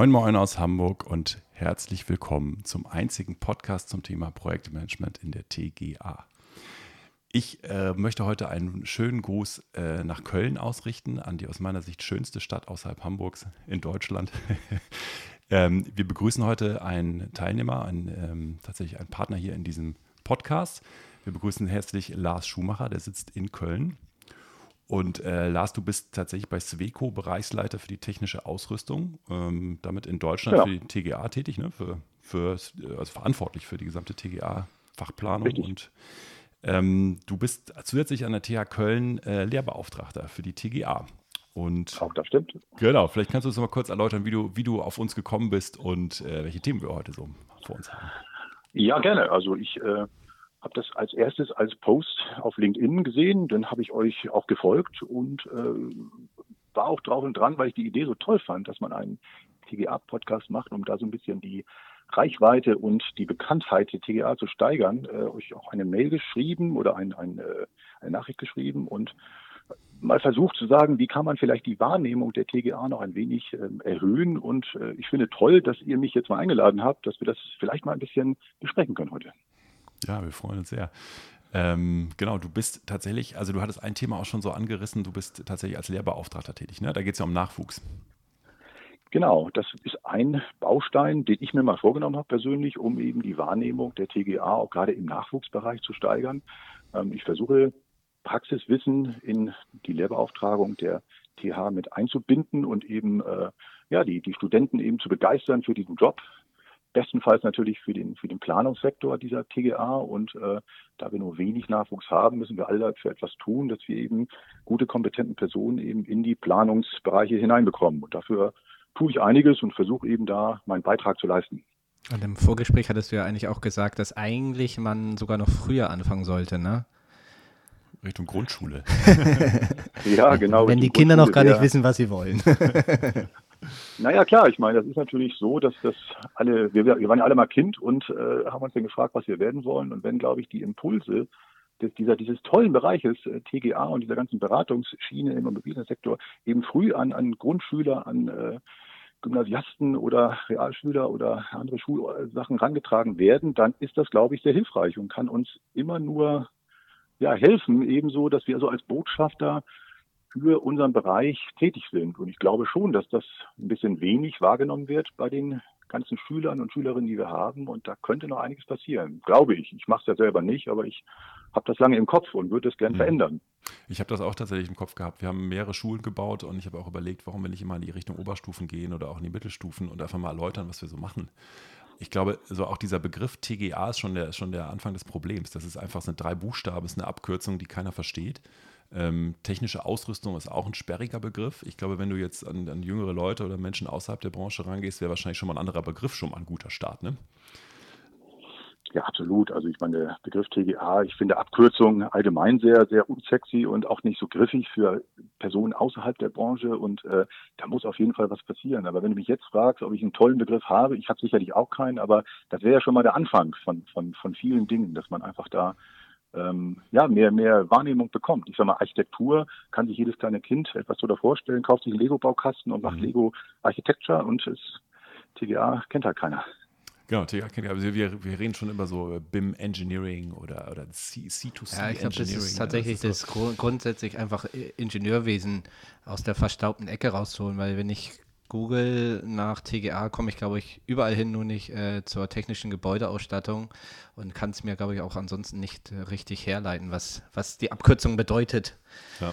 Moin Moin aus Hamburg und herzlich willkommen zum einzigen Podcast zum Thema Projektmanagement in der TGA. Ich äh, möchte heute einen schönen Gruß äh, nach Köln ausrichten, an die aus meiner Sicht schönste Stadt außerhalb Hamburgs in Deutschland. ähm, wir begrüßen heute einen Teilnehmer, einen, ähm, tatsächlich einen Partner hier in diesem Podcast. Wir begrüßen herzlich Lars Schumacher, der sitzt in Köln. Und äh, Lars, du bist tatsächlich bei Sweco Bereichsleiter für die technische Ausrüstung, ähm, damit in Deutschland ja. für die TGA tätig, ne? für, für, also verantwortlich für die gesamte TGA-Fachplanung. Und ähm, du bist zusätzlich an der TH Köln äh, Lehrbeauftragter für die TGA. Und auch das stimmt. Genau, vielleicht kannst du uns noch mal kurz erläutern, wie du, wie du auf uns gekommen bist und äh, welche Themen wir heute so vor uns haben. Ja, gerne. Also ich äh, habe das als erstes als Post auf LinkedIn gesehen, dann habe ich euch auch gefolgt und äh, war auch drauf und dran, weil ich die Idee so toll fand, dass man einen TGA-Podcast macht, um da so ein bisschen die Reichweite und die Bekanntheit der TGA zu steigern, äh, euch auch eine Mail geschrieben oder ein, ein, äh, eine Nachricht geschrieben und mal versucht zu sagen, wie kann man vielleicht die Wahrnehmung der TGA noch ein wenig ähm, erhöhen. Und äh, ich finde toll, dass ihr mich jetzt mal eingeladen habt, dass wir das vielleicht mal ein bisschen besprechen können heute. Ja, wir freuen uns sehr. Ähm, genau, du bist tatsächlich, also du hattest ein Thema auch schon so angerissen, du bist tatsächlich als Lehrbeauftragter tätig, ne? Da geht es ja um Nachwuchs. Genau, das ist ein Baustein, den ich mir mal vorgenommen habe persönlich, um eben die Wahrnehmung der TGA auch gerade im Nachwuchsbereich zu steigern. Ähm, ich versuche Praxiswissen in die Lehrbeauftragung der TH mit einzubinden und eben äh, ja die, die Studenten eben zu begeistern für diesen Job, bestenfalls natürlich für den, für den Planungssektor dieser TGA. Und äh, da wir nur wenig Nachwuchs haben, müssen wir alle dafür etwas tun, dass wir eben gute, kompetenten Personen eben in die Planungsbereiche hineinbekommen. Und dafür tue ich einiges und versuche eben da meinen Beitrag zu leisten. Und im Vorgespräch hattest du ja eigentlich auch gesagt, dass eigentlich man sogar noch früher anfangen sollte, ne? Richtung Grundschule. ja, genau. Wenn die Kinder noch gar nicht wissen, was sie wollen. Naja, klar, ich meine, das ist natürlich so, dass das alle, wir, wir waren ja alle mal Kind und äh, haben uns dann gefragt, was wir werden wollen. Und wenn, glaube ich, die Impulse des, dieser, dieses tollen Bereiches äh, TGA und dieser ganzen Beratungsschiene im Immobiliensektor eben früh an, an Grundschüler, an äh, Gymnasiasten oder Realschüler oder andere Schulsachen rangetragen werden, dann ist das, glaube ich, sehr hilfreich und kann uns immer nur ja, helfen, ebenso, dass wir also als Botschafter für unseren Bereich tätig sind. Und ich glaube schon, dass das ein bisschen wenig wahrgenommen wird bei den ganzen Schülern und Schülerinnen, die wir haben. Und da könnte noch einiges passieren, glaube ich. Ich mache es ja selber nicht, aber ich habe das lange im Kopf und würde es gern mhm. verändern. Ich habe das auch tatsächlich im Kopf gehabt. Wir haben mehrere Schulen gebaut und ich habe auch überlegt, warum wir nicht immer in die Richtung Oberstufen gehen oder auch in die Mittelstufen und einfach mal erläutern, was wir so machen. Ich glaube, so auch dieser Begriff TGA ist schon der, schon der Anfang des Problems. Das ist einfach, sind drei Buchstaben, ist eine Abkürzung, die keiner versteht. Ähm, technische Ausrüstung ist auch ein sperriger Begriff. Ich glaube, wenn du jetzt an, an jüngere Leute oder Menschen außerhalb der Branche rangehst, wäre wahrscheinlich schon mal ein anderer Begriff schon mal ein guter Start, ne? Ja, absolut. Also ich meine, der Begriff TGA, ich finde Abkürzungen allgemein sehr, sehr unsexy und auch nicht so griffig für Personen außerhalb der Branche und äh, da muss auf jeden Fall was passieren. Aber wenn du mich jetzt fragst, ob ich einen tollen Begriff habe, ich habe sicherlich auch keinen, aber das wäre ja schon mal der Anfang von, von, von vielen Dingen, dass man einfach da ähm, ja, mehr, mehr Wahrnehmung bekommt. Ich sage mal, Architektur kann sich jedes kleine Kind etwas so vorstellen, kauft sich einen Lego-Baukasten und macht mhm. Lego Architecture und es, TGA kennt halt keiner. Genau, TGA kennt ja, also wir, wir reden schon immer so BIM Engineering oder, oder C, C2C Ja, ich glaube, das ist tatsächlich das, ist das so grundsätzlich einfach Ingenieurwesen aus der verstaubten Ecke rauszuholen, weil wenn ich Google nach TGA komme ich, glaube ich, überall hin, nur nicht äh, zur technischen Gebäudeausstattung und kann es mir, glaube ich, auch ansonsten nicht äh, richtig herleiten, was, was die Abkürzung bedeutet. Ja,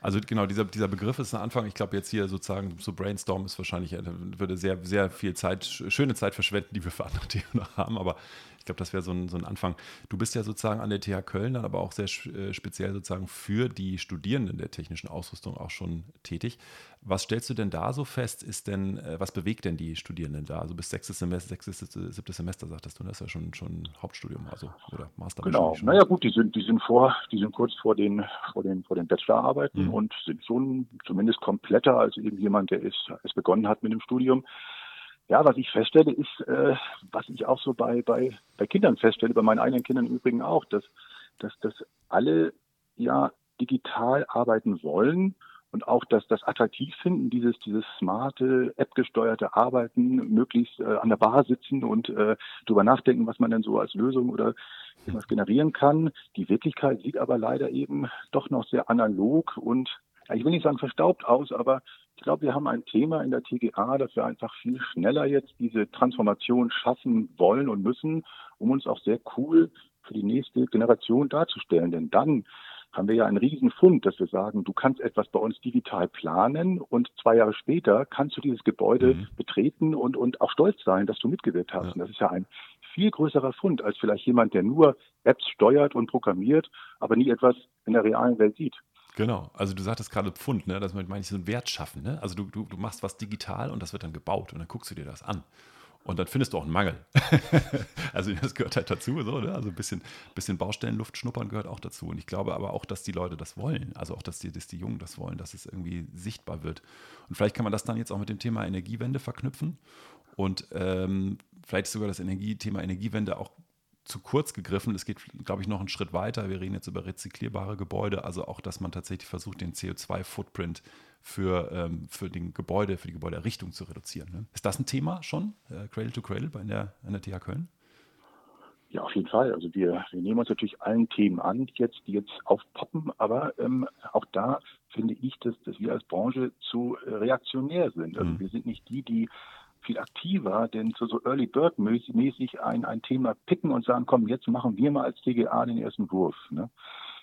also genau, dieser, dieser Begriff ist ein Anfang. Ich glaube, jetzt hier sozusagen so Brainstorm ist wahrscheinlich, äh, würde sehr, sehr viel Zeit, schöne Zeit verschwenden, die wir für andere Themen noch haben, aber ich glaube, das wäre so ein, so ein Anfang. Du bist ja sozusagen an der TH Köln dann aber auch sehr äh, speziell sozusagen für die Studierenden der technischen Ausrüstung auch schon tätig. Was stellst du denn da so fest? Ist denn, äh, was bewegt denn die Studierenden da? Also bis sechstes Semester, sechstes, siebtes Semester, sagtest du, das ist ja schon, schon Hauptstudium, also oder Master. Genau, naja gut, die sind, die sind vor, die sind kurz vor den, vor den, vor den Bachelorarbeiten mhm. und sind schon zumindest kompletter als irgendjemand, der es, es begonnen hat mit dem Studium. Ja, was ich feststelle, ist, äh, was ich auch so bei, bei, bei Kindern feststelle, bei meinen eigenen Kindern im Übrigen auch, dass, dass, dass alle ja digital arbeiten wollen und auch das, das attraktiv finden, dieses, dieses smarte, App-gesteuerte Arbeiten, möglichst äh, an der Bar sitzen und äh, darüber nachdenken, was man denn so als Lösung oder was generieren kann. Die Wirklichkeit sieht aber leider eben doch noch sehr analog und ich will nicht sagen verstaubt aus, aber ich glaube, wir haben ein Thema in der TGA, dass wir einfach viel schneller jetzt diese Transformation schaffen wollen und müssen, um uns auch sehr cool für die nächste Generation darzustellen. Denn dann haben wir ja einen riesen Fund, dass wir sagen, du kannst etwas bei uns digital planen und zwei Jahre später kannst du dieses Gebäude mhm. betreten und, und auch stolz sein, dass du mitgewirkt hast. Ja. Und das ist ja ein viel größerer Fund als vielleicht jemand, der nur Apps steuert und programmiert, aber nie etwas in der realen Welt sieht. Genau, also du sagtest gerade Pfund, ne? das meine ich so ein Wert schaffen. Ne? Also du, du, du machst was digital und das wird dann gebaut und dann guckst du dir das an. Und dann findest du auch einen Mangel. also das gehört halt dazu, so, ne? Also ein bisschen, bisschen Baustellenluft schnuppern gehört auch dazu. Und ich glaube aber auch, dass die Leute das wollen. Also auch, dass die, dass die Jungen das wollen, dass es irgendwie sichtbar wird. Und vielleicht kann man das dann jetzt auch mit dem Thema Energiewende verknüpfen. Und ähm, vielleicht sogar das Energiethema Energiewende auch zu kurz gegriffen. Es geht, glaube ich, noch einen Schritt weiter. Wir reden jetzt über rezyklierbare Gebäude, also auch, dass man tatsächlich versucht, den CO2-Footprint für, ähm, für den Gebäude, für die Gebäudeerrichtung zu reduzieren. Ne? Ist das ein Thema schon, äh, Cradle to Cradle bei der, an der TH Köln? Ja, auf jeden Fall. Also wir, wir nehmen uns natürlich allen Themen an, die jetzt, die jetzt aufpoppen, aber ähm, auch da finde ich, dass, dass wir als Branche zu reaktionär sind. Also mhm. wir sind nicht die, die viel aktiver, denn so, so Early Bird mäßig ein, ein Thema picken und sagen, komm, jetzt machen wir mal als TGA den ersten Wurf. Ne?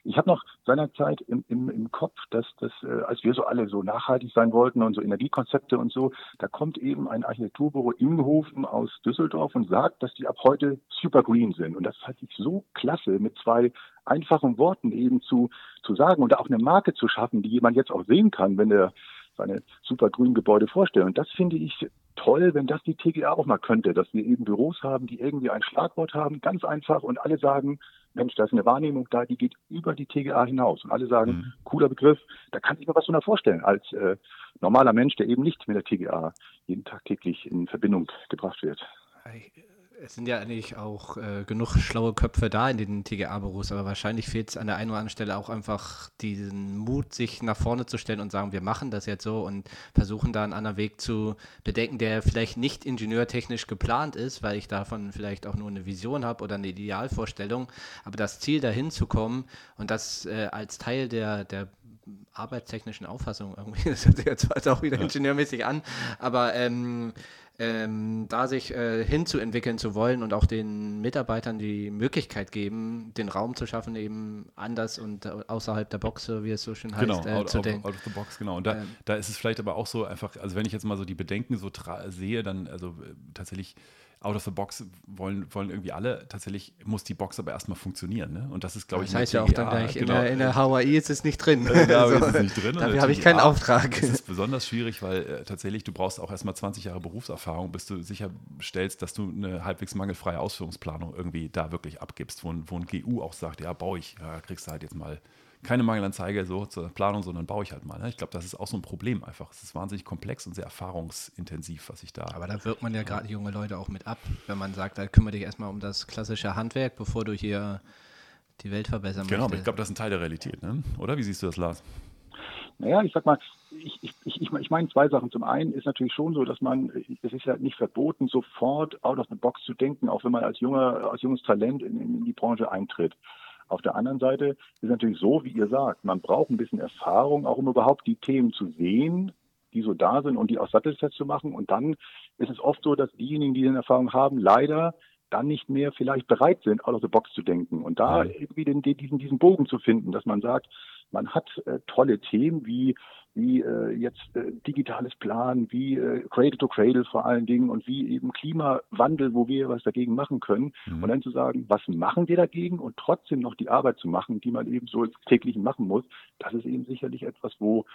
Ich habe noch seinerzeit im, im, im Kopf, dass das, äh, als wir so alle so nachhaltig sein wollten und so Energiekonzepte und so, da kommt eben ein Architekturbüro Ingenhofen aus Düsseldorf und sagt, dass die ab heute super green sind. Und das fand ich so klasse, mit zwei einfachen Worten eben zu, zu sagen und auch eine Marke zu schaffen, die jemand jetzt auch sehen kann, wenn er seine super grünen Gebäude vorstellt. Und das finde ich toll, wenn das die TGA auch mal könnte, dass wir eben Büros haben, die irgendwie ein Schlagwort haben, ganz einfach, und alle sagen, Mensch, da ist eine Wahrnehmung da, die geht über die TGA hinaus. Und alle sagen, mhm. cooler Begriff, da kann ich mir was drunter vorstellen, als äh, normaler Mensch, der eben nicht mit der TGA jeden Tag täglich in Verbindung gebracht wird es sind ja eigentlich auch äh, genug schlaue Köpfe da in den TGA-Büros, aber wahrscheinlich fehlt es an der einen oder anderen Stelle auch einfach diesen Mut, sich nach vorne zu stellen und sagen, wir machen das jetzt so und versuchen da einen anderen Weg zu bedenken, der vielleicht nicht ingenieurtechnisch geplant ist, weil ich davon vielleicht auch nur eine Vision habe oder eine Idealvorstellung, aber das Ziel dahin zu kommen und das äh, als Teil der, der arbeitstechnischen Auffassung irgendwie, das hört sich jetzt auch wieder ingenieurmäßig an, aber ähm, ähm, da sich äh, hinzuentwickeln zu wollen und auch den Mitarbeitern die Möglichkeit geben, den Raum zu schaffen, eben anders und äh, außerhalb der Box, wie es so schön heißt, genau, äh, out, zu denken. Out of the box, genau. Und da, ähm, da ist es vielleicht aber auch so einfach, also wenn ich jetzt mal so die Bedenken so sehe, dann also äh, tatsächlich out of the box wollen, wollen irgendwie alle. Tatsächlich muss die Box aber erstmal funktionieren. Ne? Und das ist, glaube ich, das heißt ja auch dann gleich, genau. in, der, in der Hawaii ist es nicht drin. Ja, also, ist es nicht drin. Dafür habe ich keinen Auftrag. Das ist besonders schwierig, weil äh, tatsächlich du brauchst auch erstmal 20 Jahre Berufserfahrung, bis du sicherstellst, dass du eine halbwegs mangelfreie Ausführungsplanung irgendwie da wirklich abgibst, wo ein, wo ein GU auch sagt, ja, baue ich, ja, kriegst du halt jetzt mal keine Mangelanzeige so zur Planung, sondern baue ich halt mal. Ne? Ich glaube, das ist auch so ein Problem einfach. Es ist wahnsinnig komplex und sehr erfahrungsintensiv, was ich da. Aber da wirkt man ja gerade junge Leute auch mit ab, wenn man sagt, da kümmere dich erstmal um das klassische Handwerk, bevor du hier die Welt verbessern genau, möchtest. Genau, ich glaube, das ist ein Teil der Realität, ne? oder? Wie siehst du das, Lars? Naja, ich sag mal, ich, ich, ich, ich meine zwei Sachen. Zum einen ist natürlich schon so, dass man, es ist ja nicht verboten, sofort out of the box zu denken, auch wenn man als junger, als junges Talent in, in die Branche eintritt. Auf der anderen Seite ist natürlich so, wie ihr sagt, man braucht ein bisschen Erfahrung, auch um überhaupt die Themen zu sehen, die so da sind und die auch sattelfest zu machen. Und dann ist es oft so, dass diejenigen, die diese Erfahrung haben, leider dann nicht mehr vielleicht bereit sind, out of the box zu denken. Und da irgendwie den, diesen, diesen Bogen zu finden, dass man sagt, man hat äh, tolle Themen wie wie äh, jetzt äh, digitales Plan, wie äh, Cradle to Cradle vor allen Dingen und wie eben Klimawandel, wo wir was dagegen machen können. Mhm. Und dann zu sagen, was machen wir dagegen und trotzdem noch die Arbeit zu machen, die man eben so täglich machen muss, das ist eben sicherlich etwas, wo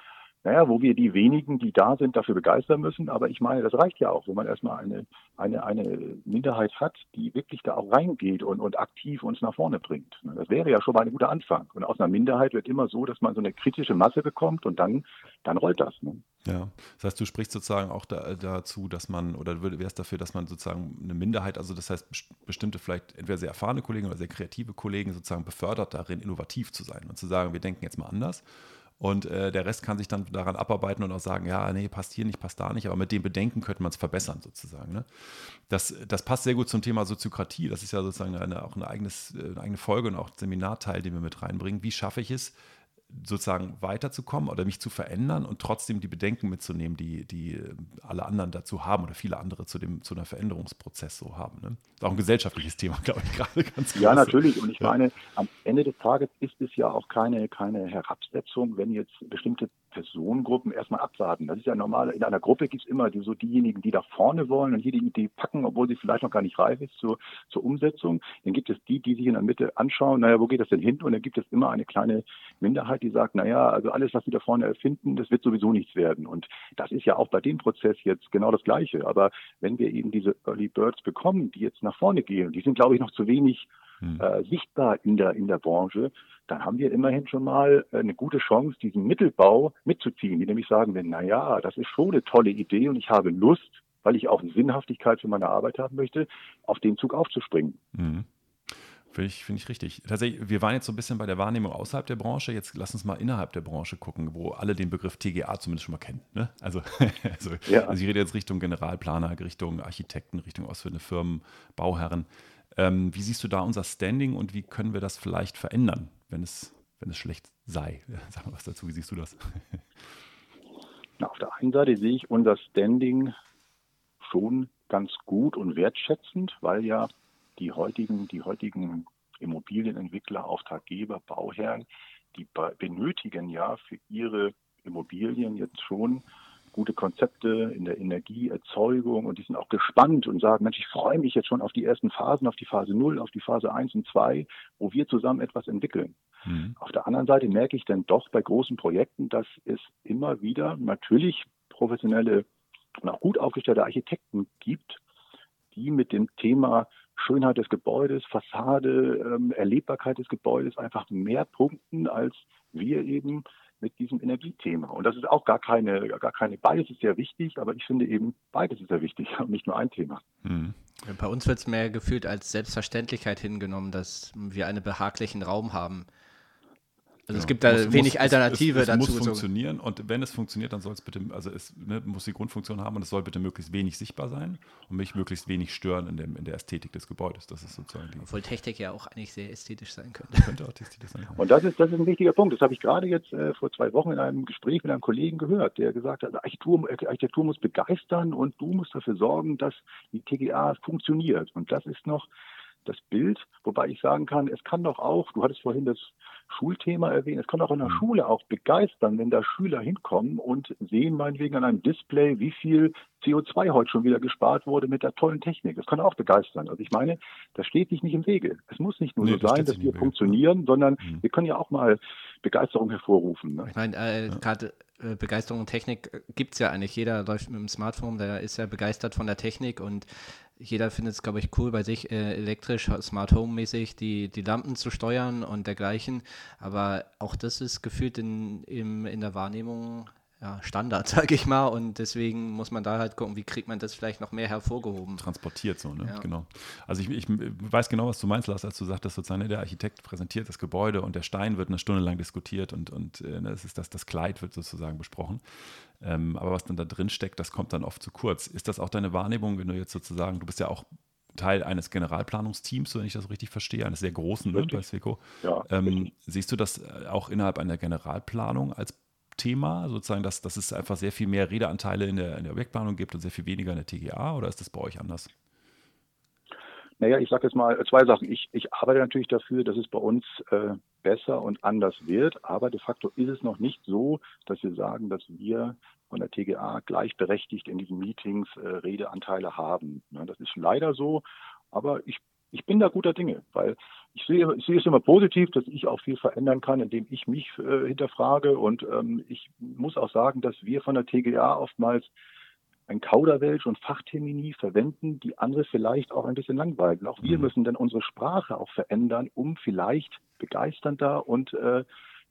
naja, wo wir die wenigen, die da sind, dafür begeistern müssen. Aber ich meine, das reicht ja auch, wenn man erstmal eine, eine, eine Minderheit hat, die wirklich da auch reingeht und, und aktiv uns nach vorne bringt. Das wäre ja schon mal ein guter Anfang. Und aus einer Minderheit wird immer so, dass man so eine kritische Masse bekommt und dann, dann rollt das. Ne? Ja, das heißt, du sprichst sozusagen auch da, dazu, dass man, oder wärst dafür, dass man sozusagen eine Minderheit, also das heißt bestimmte vielleicht entweder sehr erfahrene Kollegen oder sehr kreative Kollegen sozusagen befördert darin, innovativ zu sein und zu sagen, wir denken jetzt mal anders Und äh, der Rest kann sich dann daran abarbeiten und auch sagen, ja, nee, passt hier nicht, passt da nicht, aber mit dem Bedenken könnte man es verbessern sozusagen. Ne? Das, das passt sehr gut zum Thema Soziokratie. Das ist ja sozusagen eine, auch eine, eigenes, eine eigene Folge und auch ein Seminarteil, den wir mit reinbringen. Wie schaffe ich es, sozusagen weiterzukommen oder mich zu verändern und trotzdem die Bedenken mitzunehmen, die, die alle anderen dazu haben oder viele andere zu dem zu einem Veränderungsprozess so haben. Ne? Das ist auch ein gesellschaftliches Thema, glaube ich, gerade ganz Ja, natürlich. Und ich meine, am Ende des Tages ist es ja auch keine, keine Herabsetzung, wenn jetzt bestimmte Personengruppen erstmal abwarten. Das ist ja normal. In einer Gruppe gibt es immer die, so diejenigen, die da vorne wollen und jede Idee packen, obwohl sie vielleicht noch gar nicht reif ist zur, zur Umsetzung. Dann gibt es die, die sich in der Mitte anschauen, naja, wo geht das denn hin? Und dann gibt es immer eine kleine Minderheit, die sagt, naja, also alles, was sie da vorne erfinden, das wird sowieso nichts werden. Und das ist ja auch bei dem Prozess jetzt genau das Gleiche. Aber wenn wir eben diese Early Birds bekommen, die jetzt nach vorne gehen, die sind, glaube ich, noch zu wenig hm. äh, sichtbar in der, in der Branche, dann haben wir immerhin schon mal äh, eine gute Chance, diesen Mittelbau mitzuziehen, die nämlich sagen, wenn, na ja, das ist schon eine tolle Idee und ich habe Lust, weil ich auch Sinnhaftigkeit für meine Arbeit haben möchte, auf den Zug aufzuspringen. Mhm. Finde ich, find ich richtig. Tatsächlich, wir waren jetzt so ein bisschen bei der Wahrnehmung außerhalb der Branche. Jetzt lass uns mal innerhalb der Branche gucken, wo alle den Begriff TGA zumindest schon mal kennen. Ne? Also, also, ja. also ich rede jetzt Richtung Generalplaner, Richtung Architekten, Richtung ausführende Firmen, Bauherren. Ähm, wie siehst du da unser Standing und wie können wir das vielleicht verändern, wenn es, wenn es schlecht sei? Sag mal was dazu, wie siehst du das? Na, auf der einen Seite sehe ich unser Standing schon ganz gut und wertschätzend, weil ja die heutigen, die heutigen Immobilienentwickler, Auftraggeber, Bauherren, die benötigen ja für ihre Immobilien jetzt schon gute Konzepte in der Energieerzeugung und die sind auch gespannt und sagen, Mensch, ich freue mich jetzt schon auf die ersten Phasen, auf die Phase 0, auf die Phase 1 und 2, wo wir zusammen etwas entwickeln. Mhm. Auf der anderen Seite merke ich dann doch bei großen Projekten, dass es immer wieder natürlich professionelle und auch gut aufgestellte Architekten gibt, die mit dem Thema Schönheit des Gebäudes, Fassade, ähm, Erlebbarkeit des Gebäudes einfach mehr punkten als wir eben mit diesem Energiethema. Und das ist auch gar keine, gar keine, beides ist sehr wichtig, aber ich finde eben, beides ist sehr wichtig und nicht nur ein Thema. Mhm. Bei uns wird es mehr gefühlt als Selbstverständlichkeit hingenommen, dass wir einen behaglichen Raum haben. Also es gibt da muss, wenig muss, Alternative es, es, es dazu. Es muss funktionieren und wenn es funktioniert, dann soll es bitte, also es ne, muss die Grundfunktion haben und es soll bitte möglichst wenig sichtbar sein und mich möglichst wenig stören in, dem, in der Ästhetik des Gebäudes. Das ist sozusagen die Obwohl Technik ja auch eigentlich sehr ästhetisch sein könnte. könnte auch ästhetisch sein. Und das ist, das ist ein wichtiger Punkt. Das habe ich gerade jetzt äh, vor zwei Wochen in einem Gespräch mit einem Kollegen gehört, der gesagt hat, Architektur, Architektur muss begeistern und du musst dafür sorgen, dass die TGA funktioniert. Und das ist noch das Bild, wobei ich sagen kann, es kann doch auch, du hattest vorhin das Schulthema erwähnt, es kann auch in der mhm. Schule auch begeistern, wenn da Schüler hinkommen und sehen meinetwegen an einem Display, wie viel CO2 heute schon wieder gespart wurde mit der tollen Technik. Das kann auch begeistern. Also ich meine, das steht sich nicht im Wege. Es muss nicht nur nee, so sein, dass wir funktionieren, sondern mhm. wir können ja auch mal Begeisterung hervorrufen. Ne? Ich meine, äh, ja. gerade äh, Begeisterung und Technik äh, gibt es ja eigentlich. Jeder läuft mit dem Smartphone, der ist ja begeistert von der Technik und jeder findet es, glaube ich, cool, bei sich äh, elektrisch, Smart Home-mäßig die, die Lampen zu steuern und dergleichen. Aber auch das ist gefühlt in, in, in der Wahrnehmung ja, Standard, sage ich mal. Und deswegen muss man da halt gucken, wie kriegt man das vielleicht noch mehr hervorgehoben. Transportiert so, ne? Ja. Genau. Also ich, ich, weiß genau, was du meinst, Lars, als du sagtest, sozusagen, ne, der Architekt präsentiert das Gebäude und der Stein wird eine Stunde lang diskutiert und, und äh, ne, das ist das, das Kleid wird sozusagen besprochen. Ähm, aber was dann da drin steckt, das kommt dann oft zu kurz. Ist das auch deine Wahrnehmung, wenn du jetzt sozusagen, du bist ja auch Teil eines Generalplanungsteams, wenn ich das richtig verstehe, eines sehr großen ne, bei Sweco. Ja, ähm, siehst du das äh, auch innerhalb einer Generalplanung als Thema, sozusagen, dass, dass es einfach sehr viel mehr Redeanteile in der, in der Objektplanung gibt und sehr viel weniger in der TGA oder ist das bei euch anders? Naja, ich sage jetzt mal zwei Sachen. Ich, ich arbeite natürlich dafür, dass es bei uns äh, besser und anders wird, aber de facto ist es noch nicht so, dass wir sagen, dass wir von der TGA gleichberechtigt in diesen Meetings äh, Redeanteile haben. Ja, das ist leider so, aber ich ich bin da guter Dinge, weil ich sehe, ich sehe es immer positiv, dass ich auch viel verändern kann, indem ich mich äh, hinterfrage. Und ähm, ich muss auch sagen, dass wir von der TGA oftmals ein Kauderwelsch und Fachtermini verwenden, die andere vielleicht auch ein bisschen langweilen. Auch wir mhm. müssen dann unsere Sprache auch verändern, um vielleicht begeisternder und äh,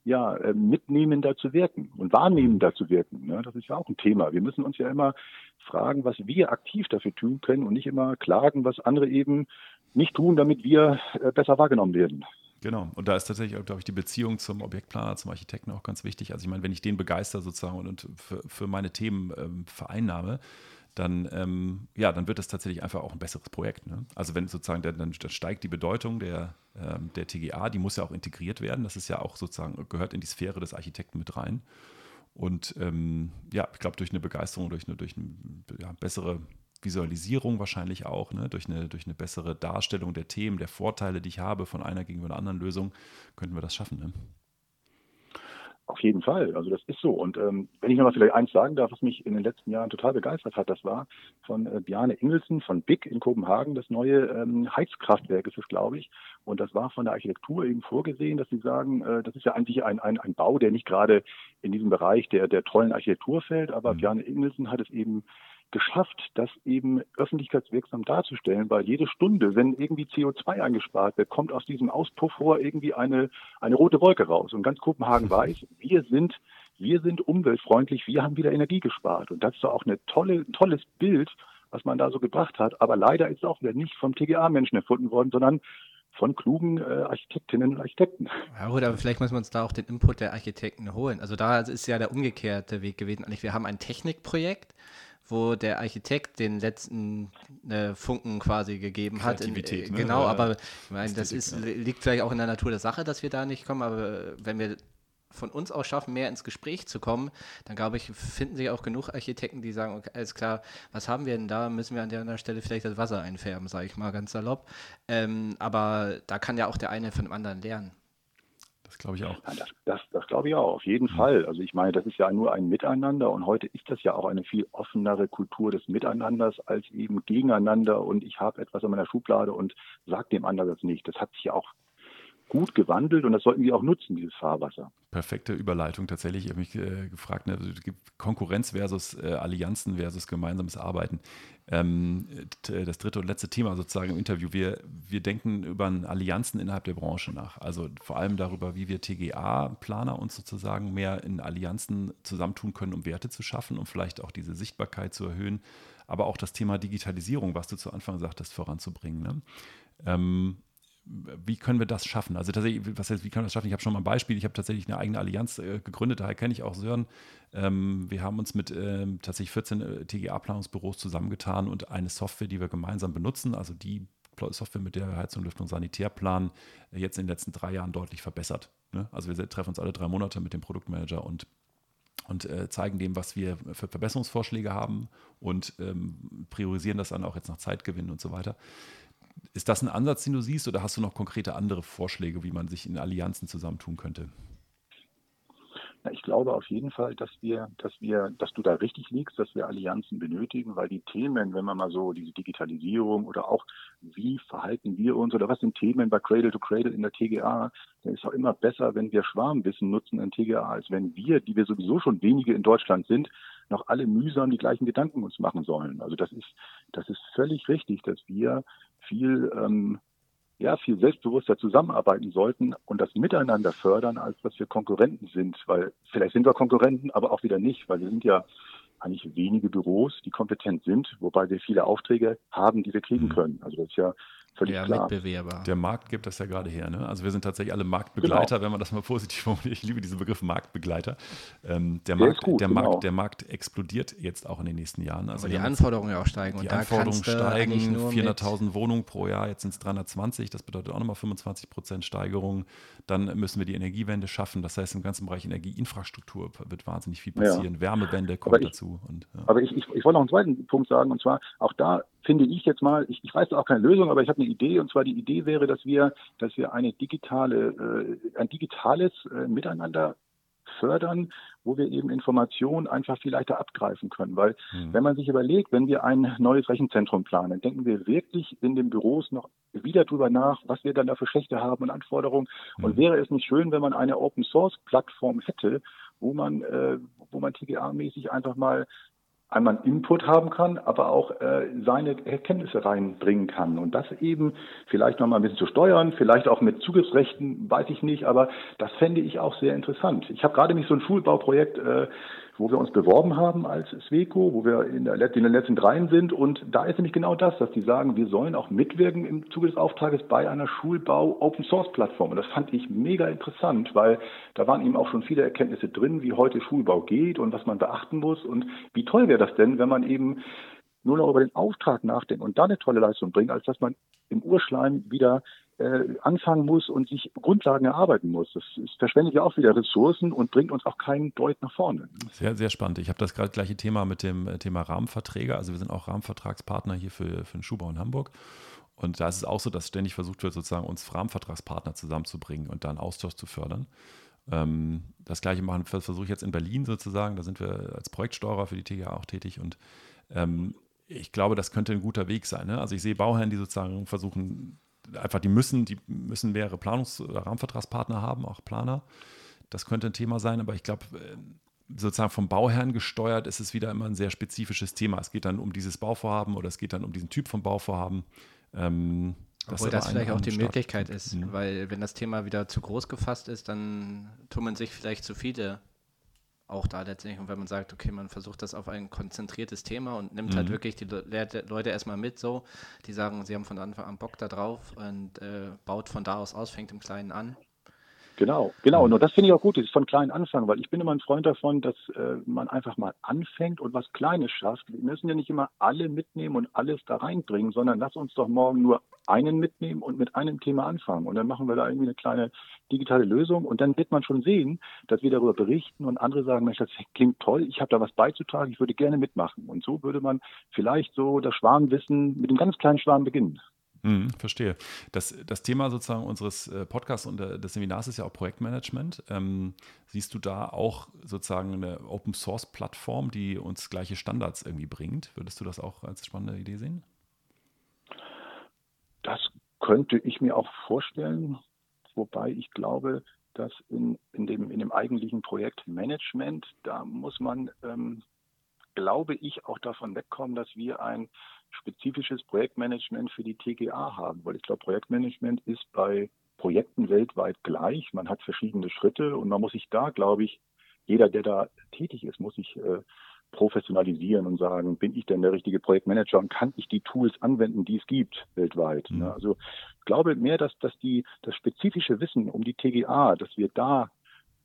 ja, äh, mitnehmender zu wirken und wahrnehmender zu wirken. Ne? Das ist ja auch ein Thema. Wir müssen uns ja immer fragen, was wir aktiv dafür tun können und nicht immer klagen, was andere eben nicht tun, damit wir äh, besser wahrgenommen werden. Genau. Und da ist tatsächlich, glaube ich, die Beziehung zum Objektplaner, zum Architekten auch ganz wichtig. Also ich meine, wenn ich den begeister sozusagen und für, für meine Themen ähm, vereinnahme, dann, ähm, ja, dann wird das tatsächlich einfach auch ein besseres Projekt. Ne? Also wenn sozusagen, dann, dann, steigt die Bedeutung der, ähm, der TGA, die muss ja auch integriert werden. Das ist ja auch sozusagen, gehört in die Sphäre des Architekten mit rein. Und ähm, ja, ich glaube, durch eine Begeisterung, durch eine, durch eine ja, bessere Visualisierung wahrscheinlich auch, ne? durch, eine, durch eine bessere Darstellung der Themen, der Vorteile, die ich habe von einer gegenüber einer anderen Lösung, könnten wir das schaffen. Ne? Auf jeden Fall, also das ist so. Und ähm, wenn ich nochmal vielleicht eins sagen darf, was mich in den letzten Jahren total begeistert hat, das war von äh, Bjarne Ingelsen von BIC in Kopenhagen, das neue ähm, Heizkraftwerk ist es, glaube ich. Und das war von der Architektur eben vorgesehen, dass sie sagen, äh, das ist ja eigentlich ein, ein, ein Bau, der nicht gerade in diesem Bereich der, der tollen Architektur fällt, aber mhm. Bjarne Ingelsen hat es eben geschafft, das eben öffentlichkeitswirksam darzustellen, weil jede Stunde, wenn irgendwie CO2 eingespart wird, kommt aus diesem Auspuffrohr irgendwie eine, eine rote Wolke raus. Und ganz Kopenhagen weiß, wir sind, wir sind umweltfreundlich, wir haben wieder Energie gespart. Und das ist doch auch ein tolle, tolles Bild, was man da so gebracht hat. Aber leider ist es auch wieder nicht vom TGA-Menschen erfunden worden, sondern von klugen äh, Architektinnen und Architekten. Ja gut, aber vielleicht müssen wir uns da auch den Input der Architekten holen. Also da ist ja der umgekehrte Weg gewesen. Wir haben ein Technikprojekt, wo der Architekt den letzten äh, Funken quasi gegeben hat. In, äh, ne? Genau, aber ich meine, das ist, liegt vielleicht auch in der Natur der Sache, dass wir da nicht kommen, aber wenn wir von uns aus schaffen, mehr ins Gespräch zu kommen, dann glaube ich, finden sich auch genug Architekten, die sagen, okay, alles klar, was haben wir denn da? Müssen wir an der Stelle vielleicht das Wasser einfärben, sage ich mal ganz salopp. Ähm, aber da kann ja auch der eine von dem anderen lernen. Das glaube ich auch. Ja, das, das, das glaube ich auch, auf jeden mhm. Fall. Also ich meine, das ist ja nur ein Miteinander und heute ist das ja auch eine viel offenere Kultur des Miteinanders als eben gegeneinander und ich habe etwas in meiner Schublade und sage dem anderen das nicht. Das hat sich ja auch gut gewandelt und das sollten wir auch nutzen, dieses Fahrwasser. Perfekte Überleitung tatsächlich. Ich habe mich äh, gefragt, ne, also, Konkurrenz versus äh, Allianzen versus gemeinsames Arbeiten. Ähm, das dritte und letzte Thema sozusagen im Interview. Wir, wir denken über Allianzen innerhalb der Branche nach. Also vor allem darüber, wie wir TGA-Planer uns sozusagen mehr in Allianzen zusammentun können, um Werte zu schaffen, um vielleicht auch diese Sichtbarkeit zu erhöhen. Aber auch das Thema Digitalisierung, was du zu Anfang sagtest, voranzubringen. Ne? Ähm, wie können wir das schaffen? Also tatsächlich, was heißt, wie können wir das schaffen? Ich habe schon mal ein Beispiel. Ich habe tatsächlich eine eigene Allianz äh, gegründet, daher kenne ich auch Sören. Ähm, wir haben uns mit ähm, tatsächlich 14 äh, TGA-Planungsbüros zusammengetan und eine Software, die wir gemeinsam benutzen, also die Software, mit der wir Heizung, Lüftung, Sanitär planen, äh, jetzt in den letzten drei Jahren deutlich verbessert. Ne? Also wir treffen uns alle drei Monate mit dem Produktmanager und und äh, zeigen dem, was wir für Verbesserungsvorschläge haben und ähm, priorisieren das dann auch jetzt nach Zeitgewinn und so weiter. Ist das ein Ansatz, den du siehst, oder hast du noch konkrete andere Vorschläge, wie man sich in Allianzen zusammentun könnte? ich glaube auf jeden Fall, dass wir, dass wir, dass du da richtig liegst, dass wir Allianzen benötigen, weil die Themen, wenn man mal so diese Digitalisierung oder auch wie verhalten wir uns oder was sind Themen bei Cradle to Cradle in der TGA, dann ist auch immer besser, wenn wir Schwarmwissen nutzen in TGA, als wenn wir, die wir sowieso schon wenige in Deutschland sind, noch alle mühsam die gleichen Gedanken uns machen sollen. Also das ist, das ist völlig richtig, dass wir viel ähm, ja, viel selbstbewusster zusammenarbeiten sollten und das Miteinander fördern, als dass wir Konkurrenten sind. Weil vielleicht sind wir Konkurrenten, aber auch wieder nicht, weil wir sind ja eigentlich wenige Büros, die kompetent sind, wobei wir viele Aufträge haben, die wir kriegen mhm. können. Also das ist ja Völlig ja, klar. Mitbewerber. Der Markt gibt das ja gerade her. Ne? Also wir sind tatsächlich alle Marktbegleiter, genau. wenn man das mal positiv formuliert. Ich liebe diesen Begriff Marktbegleiter. Ähm, der, der, Markt, gut, der, genau. Markt, der Markt explodiert jetzt auch in den nächsten Jahren. Also die Anforderungen auch steigen. Die Anforderungen steigen, 400.000 Wohnungen pro Jahr, jetzt sind es 320. Das bedeutet auch nochmal 25 Prozent Steigerung. Dann müssen wir die Energiewende schaffen. Das heißt, im ganzen Bereich Energieinfrastruktur wird wahnsinnig viel passieren. Ja. Wärmewende kommt ich, dazu. Und, ja. Aber ich, ich, ich wollte noch einen zweiten Punkt sagen, und zwar auch da finde ich jetzt mal, ich, ich weiß auch keine Lösung, aber ich habe eine Idee und zwar die Idee wäre, dass wir, dass wir eine digitale, äh, ein digitales äh, Miteinander fördern, wo wir eben Informationen einfach viel leichter abgreifen können. Weil mhm. wenn man sich überlegt, wenn wir ein neues Rechenzentrum planen, denken wir wirklich in den Büros noch wieder drüber nach, was wir dann da für Schächte haben und Anforderungen. Mhm. Und wäre es nicht schön, wenn man eine Open Source Plattform hätte, wo man, äh, wo man TGA-mäßig einfach mal einmal einen Input haben kann, aber auch äh, seine Erkenntnisse reinbringen kann. Und das eben vielleicht nochmal ein bisschen zu steuern, vielleicht auch mit Zugriffsrechten, weiß ich nicht, aber das fände ich auch sehr interessant. Ich habe gerade mich so ein Schulbauprojekt äh, wo wir uns beworben haben als Sweco, wo wir in, der, in den letzten dreien sind. Und da ist nämlich genau das, dass die sagen, wir sollen auch mitwirken im Zuge des Auftrages bei einer Schulbau-Open-Source-Plattform. Und das fand ich mega interessant, weil da waren eben auch schon viele Erkenntnisse drin, wie heute Schulbau geht und was man beachten muss. Und wie toll wäre das denn, wenn man eben nur noch über den Auftrag nachdenkt und da eine tolle Leistung bringt, als dass man im Urschleim wieder äh, anfangen muss und sich Grundlagen erarbeiten muss. Das, das verschwendet ja auch wieder Ressourcen und bringt uns auch keinen Deut nach vorne. Sehr, sehr spannend. Ich habe das gerade gleiche Thema mit dem äh, Thema Rahmenverträge. Also wir sind auch Rahmenvertragspartner hier für, für den Schuhbau in Hamburg. Und da ist es auch so, dass ständig versucht wird, sozusagen uns Rahmenvertragspartner zusammenzubringen und da einen Austausch zu fördern. Ähm, das gleiche machen, versuche ich jetzt in Berlin sozusagen. Da sind wir als Projektsteuerer für die TGA auch tätig und ähm, ich glaube, das könnte ein guter Weg sein. Ne? Also ich sehe Bauherren, die sozusagen versuchen, einfach, die müssen, die müssen mehrere Planungs- oder Rahmenvertragspartner haben, auch Planer. Das könnte ein Thema sein, aber ich glaube, äh, sozusagen vom Bauherrn gesteuert ist es wieder immer ein sehr spezifisches Thema. Es geht dann um dieses Bauvorhaben oder es geht dann um diesen Typ von Bauvorhaben. Ähm, das Obwohl das vielleicht auch die Möglichkeit ist, mhm. weil wenn das Thema wieder zu groß gefasst ist, dann tummeln sich vielleicht zu viele auch da letztendlich. Und wenn man sagt, okay, man versucht das auf ein konzentriertes Thema und nimmt halt mhm. halt wirklich die Le Leute erstmal mit, so, die sagen, sie haben von Anfang an Bock da drauf und äh, baut von da aus aus, fängt im Kleinen an. Genau, genau. Und das finde ich auch gut, das ist von klein anfangen, weil ich bin immer ein Freund davon, dass äh, man einfach mal anfängt und was Kleines schafft. Wir müssen ja nicht immer alle mitnehmen und alles da reinbringen, sondern lass uns doch morgen nur einen mitnehmen und mit einem Thema anfangen. Und dann machen wir da irgendwie eine kleine digitale Lösung und dann wird man schon sehen, dass wir darüber berichten und andere sagen, Mensch, das klingt toll, ich habe da was beizutragen, ich würde gerne mitmachen. Und so würde man vielleicht so das Schwarmwissen mit einem ganz kleinen Schwarm beginnen. Mhm, verstehe. Das, das Thema sozusagen unseres äh, Podcasts und des Seminars ist ja auch Projektmanagement. Ähm, siehst du da auch sozusagen eine Open Source Plattform, die uns gleiche Standards irgendwie bringt? Würdest du das auch als spannende Idee sehen? Das könnte ich mir auch vorstellen, wobei ich glaube, dass in, in, dem, in dem eigentlichen Projektmanagement, da muss man, ähm, glaube ich, auch davon wegkommen, dass wir ein spezifisches Projektmanagement für die TGA haben, weil ich glaube, Projektmanagement ist bei Projekten weltweit gleich. Man hat verschiedene Schritte und man muss sich da, glaube ich, jeder, der da tätig ist, muss sich äh, professionalisieren und sagen, bin ich denn der richtige Projektmanager und kann ich die Tools anwenden, die es gibt weltweit. Mhm. Also ich glaube mehr, dass, dass die, das spezifische Wissen um die TGA, dass wir da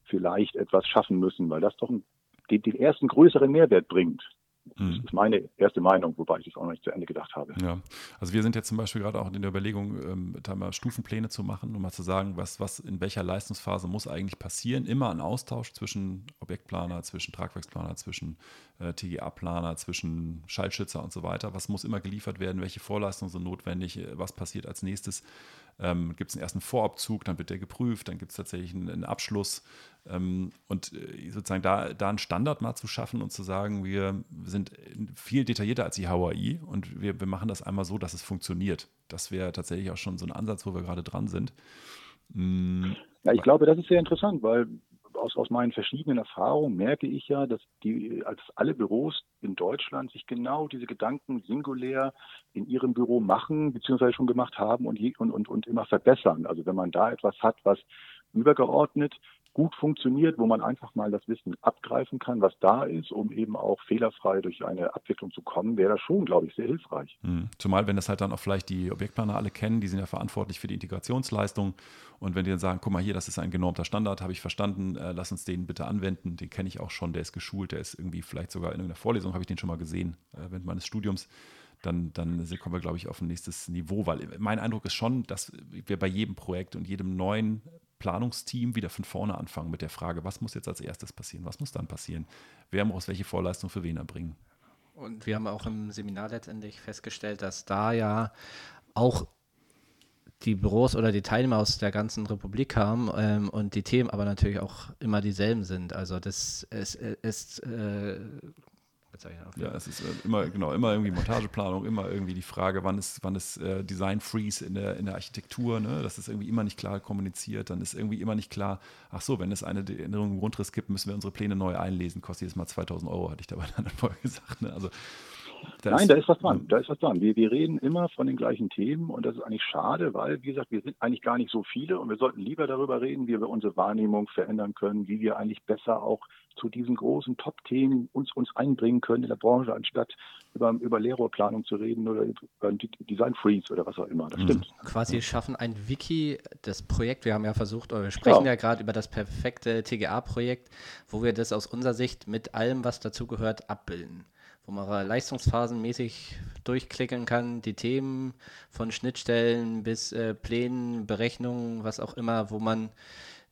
vielleicht etwas schaffen müssen, weil das doch einen, den, den ersten größeren Mehrwert bringt. Das mhm. ist meine erste Meinung, wobei ich das auch noch nicht zu Ende gedacht habe. Ja, also wir sind jetzt zum Beispiel gerade auch in der Überlegung, ähm, da mal Stufenpläne zu machen, um mal zu sagen, was, was in welcher Leistungsphase muss eigentlich passieren. Immer ein Austausch zwischen Objektplaner, zwischen Tragwerksplaner, zwischen äh, TGA-Planer, zwischen Schaltschützer und so weiter. Was muss immer geliefert werden? Welche Vorleistungen sind notwendig? Was passiert als nächstes? Ähm, gibt es einen ersten Vorabzug, dann wird der geprüft, dann gibt es tatsächlich einen, einen Abschluss. Ähm, und äh, sozusagen da, da einen Standard mal zu schaffen und zu sagen, wir sind viel detaillierter als die HAI und wir, wir machen das einmal so, dass es funktioniert. Das wäre tatsächlich auch schon so ein Ansatz, wo wir gerade dran sind. Mhm. Ja, ich glaube, das ist sehr interessant, weil aus, aus meinen verschiedenen Erfahrungen merke ich ja, dass die, als alle Büros in Deutschland sich genau diese Gedanken singulär in ihrem Büro machen, beziehungsweise schon gemacht haben und, und, und, und immer verbessern. Also wenn man da etwas hat, was übergeordnet gut funktioniert, wo man einfach mal das Wissen abgreifen kann, was da ist, um eben auch fehlerfrei durch eine Abwicklung zu kommen, wäre das schon, glaube ich, sehr hilfreich. Mhm. Zumal, wenn das halt dann auch vielleicht die Objektplaner alle kennen, die sind ja verantwortlich für die Integrationsleistung. Und wenn die dann sagen, guck mal hier, das ist ein genormter Standard, habe ich verstanden, äh, lass uns den bitte anwenden, den kenne ich auch schon, der ist geschult, der ist irgendwie vielleicht sogar in irgendeiner Vorlesung, habe ich den schon mal gesehen, äh, während meines Studiums dann, dann kommen wir, glaube ich, auf ein nächstes Niveau. Weil mein Eindruck ist schon, dass wir bei jedem Projekt und jedem neuen Planungsteam wieder von vorne anfangen mit der Frage, was muss jetzt als erstes passieren, was muss dann passieren, wer muss welche Vorleistung für wen erbringen. Und wir haben auch im Seminar letztendlich festgestellt, dass da ja auch die Büros oder die Teilnehmer aus der ganzen Republik haben ähm, und die Themen aber natürlich auch immer dieselben sind. Also das ist, ist äh, bezeichnen. Ja, es ist äh, immer, genau, immer irgendwie Montageplanung, immer irgendwie die Frage, wann ist, wann ist äh, Design Freeze in der, in der Architektur, ne? das ist irgendwie immer nicht klar kommuniziert, dann ist irgendwie immer nicht klar, ach so, wenn es eine Änderung im Grundriss gibt, müssen wir unsere Pläne neu einlesen, kostet jedes Mal 2000 Euro, hatte ich dabei dann vorher gesagt. Ne? Also Das Nein, da ist was dran. Da ist was dran. Wir, wir reden immer von den gleichen Themen und das ist eigentlich schade, weil, wie gesagt, wir sind eigentlich gar nicht so viele und wir sollten lieber darüber reden, wie wir unsere Wahrnehmung verändern können, wie wir eigentlich besser auch zu diesen großen Top-Themen uns, uns einbringen können in der Branche, anstatt über, über Lehrrohrplanung zu reden oder über Design Freeze oder was auch immer. Das mhm. stimmt. Quasi schaffen ein Wiki, das Projekt, wir haben ja versucht, oder wir sprechen ja, ja gerade über das perfekte TGA-Projekt, wo wir das aus unserer Sicht mit allem, was dazugehört, abbilden wo man leistungsphasenmäßig durchklicken kann, die Themen von Schnittstellen bis äh, Plänen, Berechnungen, was auch immer, wo man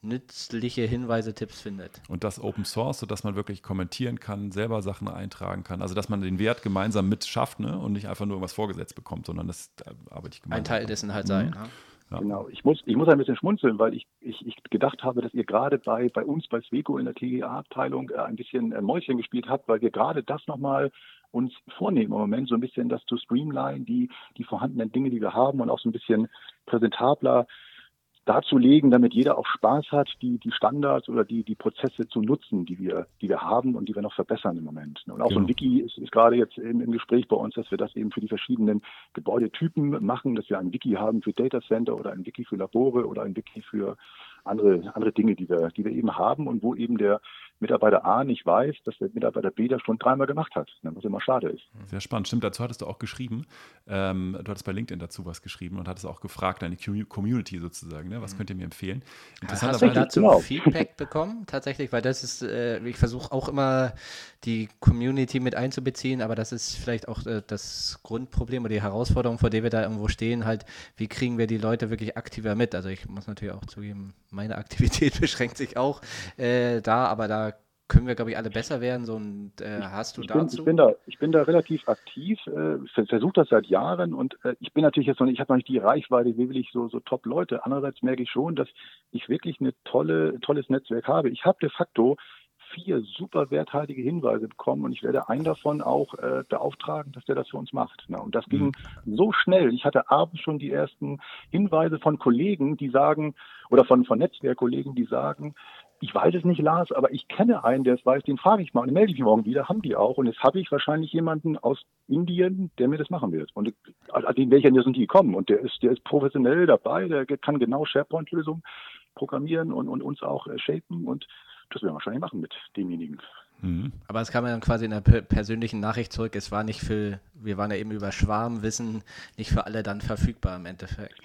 nützliche Hinweise, Tipps findet. Und das Open Source, sodass man wirklich kommentieren kann, selber Sachen eintragen kann. Also dass man den Wert gemeinsam mit schafft ne? und nicht einfach nur irgendwas vorgesetzt bekommt, sondern das arbeite ich gemeinsam. Ein Teil dessen halt sein. Mhm. Ne? Ja. Genau. Ich muss, ich muss ein bisschen schmunzeln, weil ich, ich, ich gedacht habe, dass ihr gerade bei, bei uns bei Sweco in der TGA-Abteilung äh, ein bisschen äh, Mäuschen gespielt habt, weil wir gerade das nochmal uns vornehmen im Moment, so ein bisschen das zu streamline, die, die vorhandenen Dinge, die wir haben und auch so ein bisschen präsentabler darzulegen, damit jeder auch Spaß hat, die, die Standards oder die, die Prozesse zu nutzen, die wir, die wir haben und die wir noch verbessern im Moment. Und auch genau. so ein genau. Wiki ist, ist gerade jetzt im, im Gespräch bei uns, dass wir das eben für die verschiedenen Gebäudetypen machen, dass wir ein Wiki haben für Data Center oder ein Wiki für Labore oder ein Wiki für andere, andere Dinge, die wir, die wir eben haben und wo eben der Mitarbeiter A nicht weiß, dass der Mitarbeiter B das schon dreimal gemacht hat, ne, was immer schade ist. Sehr spannend. Stimmt, dazu hattest du auch geschrieben. Ähm, du hattest bei LinkedIn dazu was geschrieben und hattest auch gefragt, deine Community sozusagen, ne? was mhm. könnt ihr mir empfehlen? Hast du dazu genau. Feedback bekommen, tatsächlich? Weil das ist, äh, ich versuche auch immer die Community mit einzubeziehen, aber das ist vielleicht auch äh, das Grundproblem oder die Herausforderung, vor der wir da irgendwo stehen, halt, wie kriegen wir die Leute wirklich aktiver mit? Also ich muss natürlich auch zugeben, meine Aktivität beschränkt sich auch äh, da, aber da können wir, glaube ich, alle besser werden. So, und äh, hast du ich dazu? Bin, ich, bin da, ich bin da relativ aktiv, äh, versuche das seit Jahren und äh, ich bin natürlich jetzt noch nicht, ich habe noch nicht die Reichweite, wie will ich so, so Top-Leute. Andererseits merke ich schon, dass ich wirklich ein tolle, tolles Netzwerk habe. Ich habe de facto vier super werthaltige Hinweise bekommen und ich werde einen davon auch äh, beauftragen, dass der das für uns macht. Na, und das ging mhm. so schnell. Ich hatte abends schon die ersten Hinweise von Kollegen, die sagen, oder von, von Netzwerkkollegen, die sagen, ich weiß es nicht, Lars, aber ich kenne einen, der es weiß, den frage ich mal und melde ich mich morgen wieder, haben die auch. Und jetzt habe ich wahrscheinlich jemanden aus Indien, der mir das machen wird. Und also den welcher sind die kommen. Und der ist, der ist professionell dabei, der kann genau SharePoint-Lösungen programmieren und, und uns auch äh, shapen. Und das werden wir wahrscheinlich machen mit demjenigen. Mhm. Aber es kam ja dann quasi in der persönlichen Nachricht zurück. Es war nicht für, wir waren ja eben über Schwarmwissen, nicht für alle dann verfügbar im Endeffekt.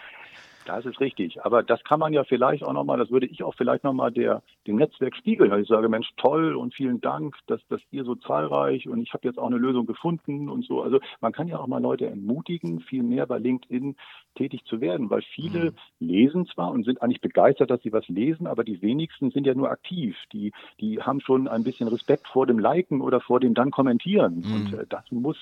Das ist richtig. Aber das kann man ja vielleicht auch nochmal, das würde ich auch vielleicht nochmal der, dem Netzwerk spiegeln. Ich sage, Mensch, toll und vielen Dank, dass, dass ihr so zahlreich und ich habe jetzt auch eine Lösung gefunden und so. Also man kann ja auch mal Leute ermutigen, viel mehr bei LinkedIn tätig zu werden, weil viele mhm. lesen zwar und sind eigentlich begeistert, dass sie was lesen, aber die wenigsten sind ja nur aktiv. Die, die haben schon ein bisschen Respekt vor dem Liken oder vor dem dann kommentieren. Mhm. Und äh, das muss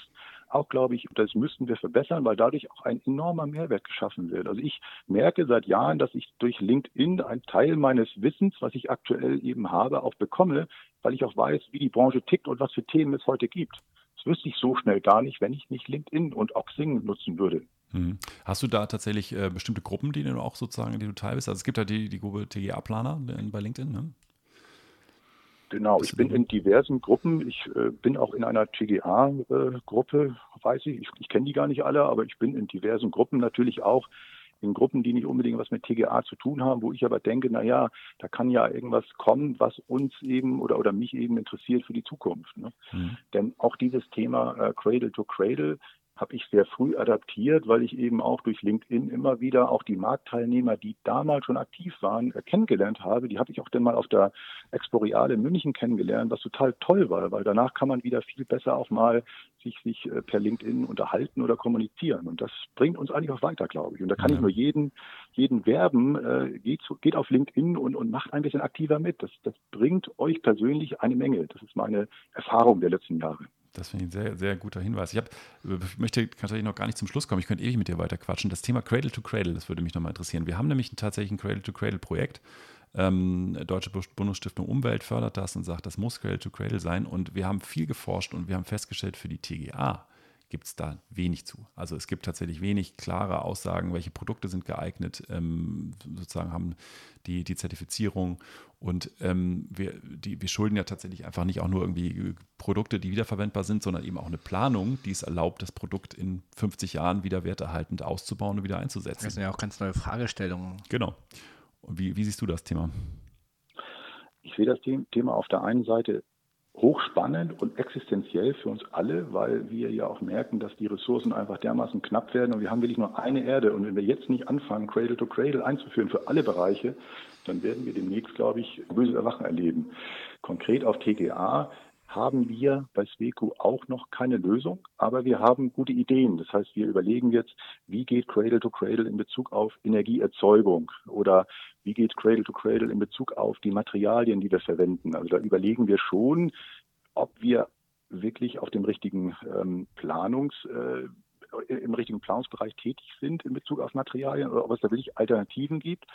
auch, glaube ich, das müssten wir verbessern, weil dadurch auch ein enormer Mehrwert geschaffen wird. Also ich merke seit Jahren, dass ich durch LinkedIn einen Teil meines Wissens, was ich aktuell eben habe, auch bekomme, weil ich auch weiß, wie die Branche tickt und was für Themen es heute gibt. Das wüsste ich so schnell gar nicht, wenn ich nicht LinkedIn und auch Xing nutzen würde. Mhm. Hast du da tatsächlich äh, bestimmte Gruppen, die du auch sozusagen, die du teil bist? Also es gibt ja die, die Gruppe TGA-Planer bei LinkedIn, ne? Genau, ich bin in diversen Gruppen. Ich äh, bin auch in einer TGA-Gruppe, äh, weiß ich. Ich, ich kenne die gar nicht alle, aber ich bin in diversen Gruppen natürlich auch in Gruppen, die nicht unbedingt was mit TGA zu tun haben, wo ich aber denke, na ja, da kann ja irgendwas kommen, was uns eben oder, oder mich eben interessiert für die Zukunft. Ne? Mhm. Denn auch dieses Thema äh, Cradle to Cradle habe ich sehr früh adaptiert, weil ich eben auch durch LinkedIn immer wieder auch die Marktteilnehmer, die damals schon aktiv waren, äh, kennengelernt habe. Die habe ich auch dann mal auf der Exporeale in München kennengelernt, was total toll war, weil danach kann man wieder viel besser auch mal sich, sich äh, per LinkedIn unterhalten oder kommunizieren. Und das bringt uns eigentlich auch weiter, glaube ich. Und da kann ja. ich nur jeden, jeden werben, äh, geht, zu, geht auf LinkedIn und, und macht ein bisschen aktiver mit. Das, das bringt euch persönlich eine Menge. Das ist meine Erfahrung der letzten Jahre. Das finde ich ein sehr, sehr guter Hinweis. Ich hab, möchte tatsächlich noch gar nicht zum Schluss kommen. Ich könnte ewig mit dir weiter quatschen. Das Thema Cradle to Cradle, das würde mich nochmal interessieren. Wir haben nämlich tatsächlich ein Cradle to Cradle Projekt. Ähm, Deutsche Bundesstiftung Umwelt fördert das und sagt, das muss Cradle to Cradle sein. Und wir haben viel geforscht und wir haben festgestellt, für die TGA gibt es da wenig zu. Also es gibt tatsächlich wenig klare Aussagen, welche Produkte sind geeignet, ähm, sozusagen haben die, die Zertifizierung und ähm, wir, die, wir schulden ja tatsächlich einfach nicht auch nur irgendwie Produkte, die wiederverwendbar sind, sondern eben auch eine Planung, die es erlaubt, das Produkt in 50 Jahren wieder werterhaltend auszubauen und wieder einzusetzen. Das sind ja auch ganz neue Fragestellungen. Genau. Und wie, wie siehst du das Thema? Ich sehe das Thema auf der einen Seite hochspannend und existenziell für uns alle, weil wir ja auch merken, dass die Ressourcen einfach dermaßen knapp werden und wir haben wirklich nur eine Erde. Und wenn wir jetzt nicht anfangen, Cradle to Cradle einzuführen für alle Bereiche, dann werden wir demnächst, glaube ich, böse Erwachen erleben. Konkret auf TGA haben wir bei Sweco auch noch keine Lösung, aber wir haben gute Ideen. Das heißt, wir überlegen jetzt, wie geht Cradle to Cradle in Bezug auf Energieerzeugung oder wie geht Cradle to Cradle in Bezug auf die Materialien, die wir verwenden. Also da überlegen wir schon, ob wir wirklich auf dem richtigen ähm, Planungs äh, im richtigen Planungsbereich tätig sind in Bezug auf Materialien oder ob es da wirklich Alternativen gibt.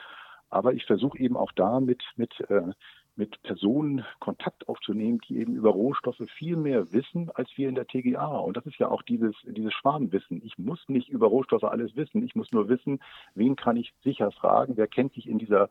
Aber ich versuche eben auch da mit, mit äh, mit Personen Kontakt aufzunehmen, die eben über Rohstoffe viel mehr wissen als wir in der TGA. Und das ist ja auch dieses, dieses Schwarmwissen. Ich muss nicht über Rohstoffe alles wissen. Ich muss nur wissen, wen kann ich sicher fragen, wer kennt sich in dieser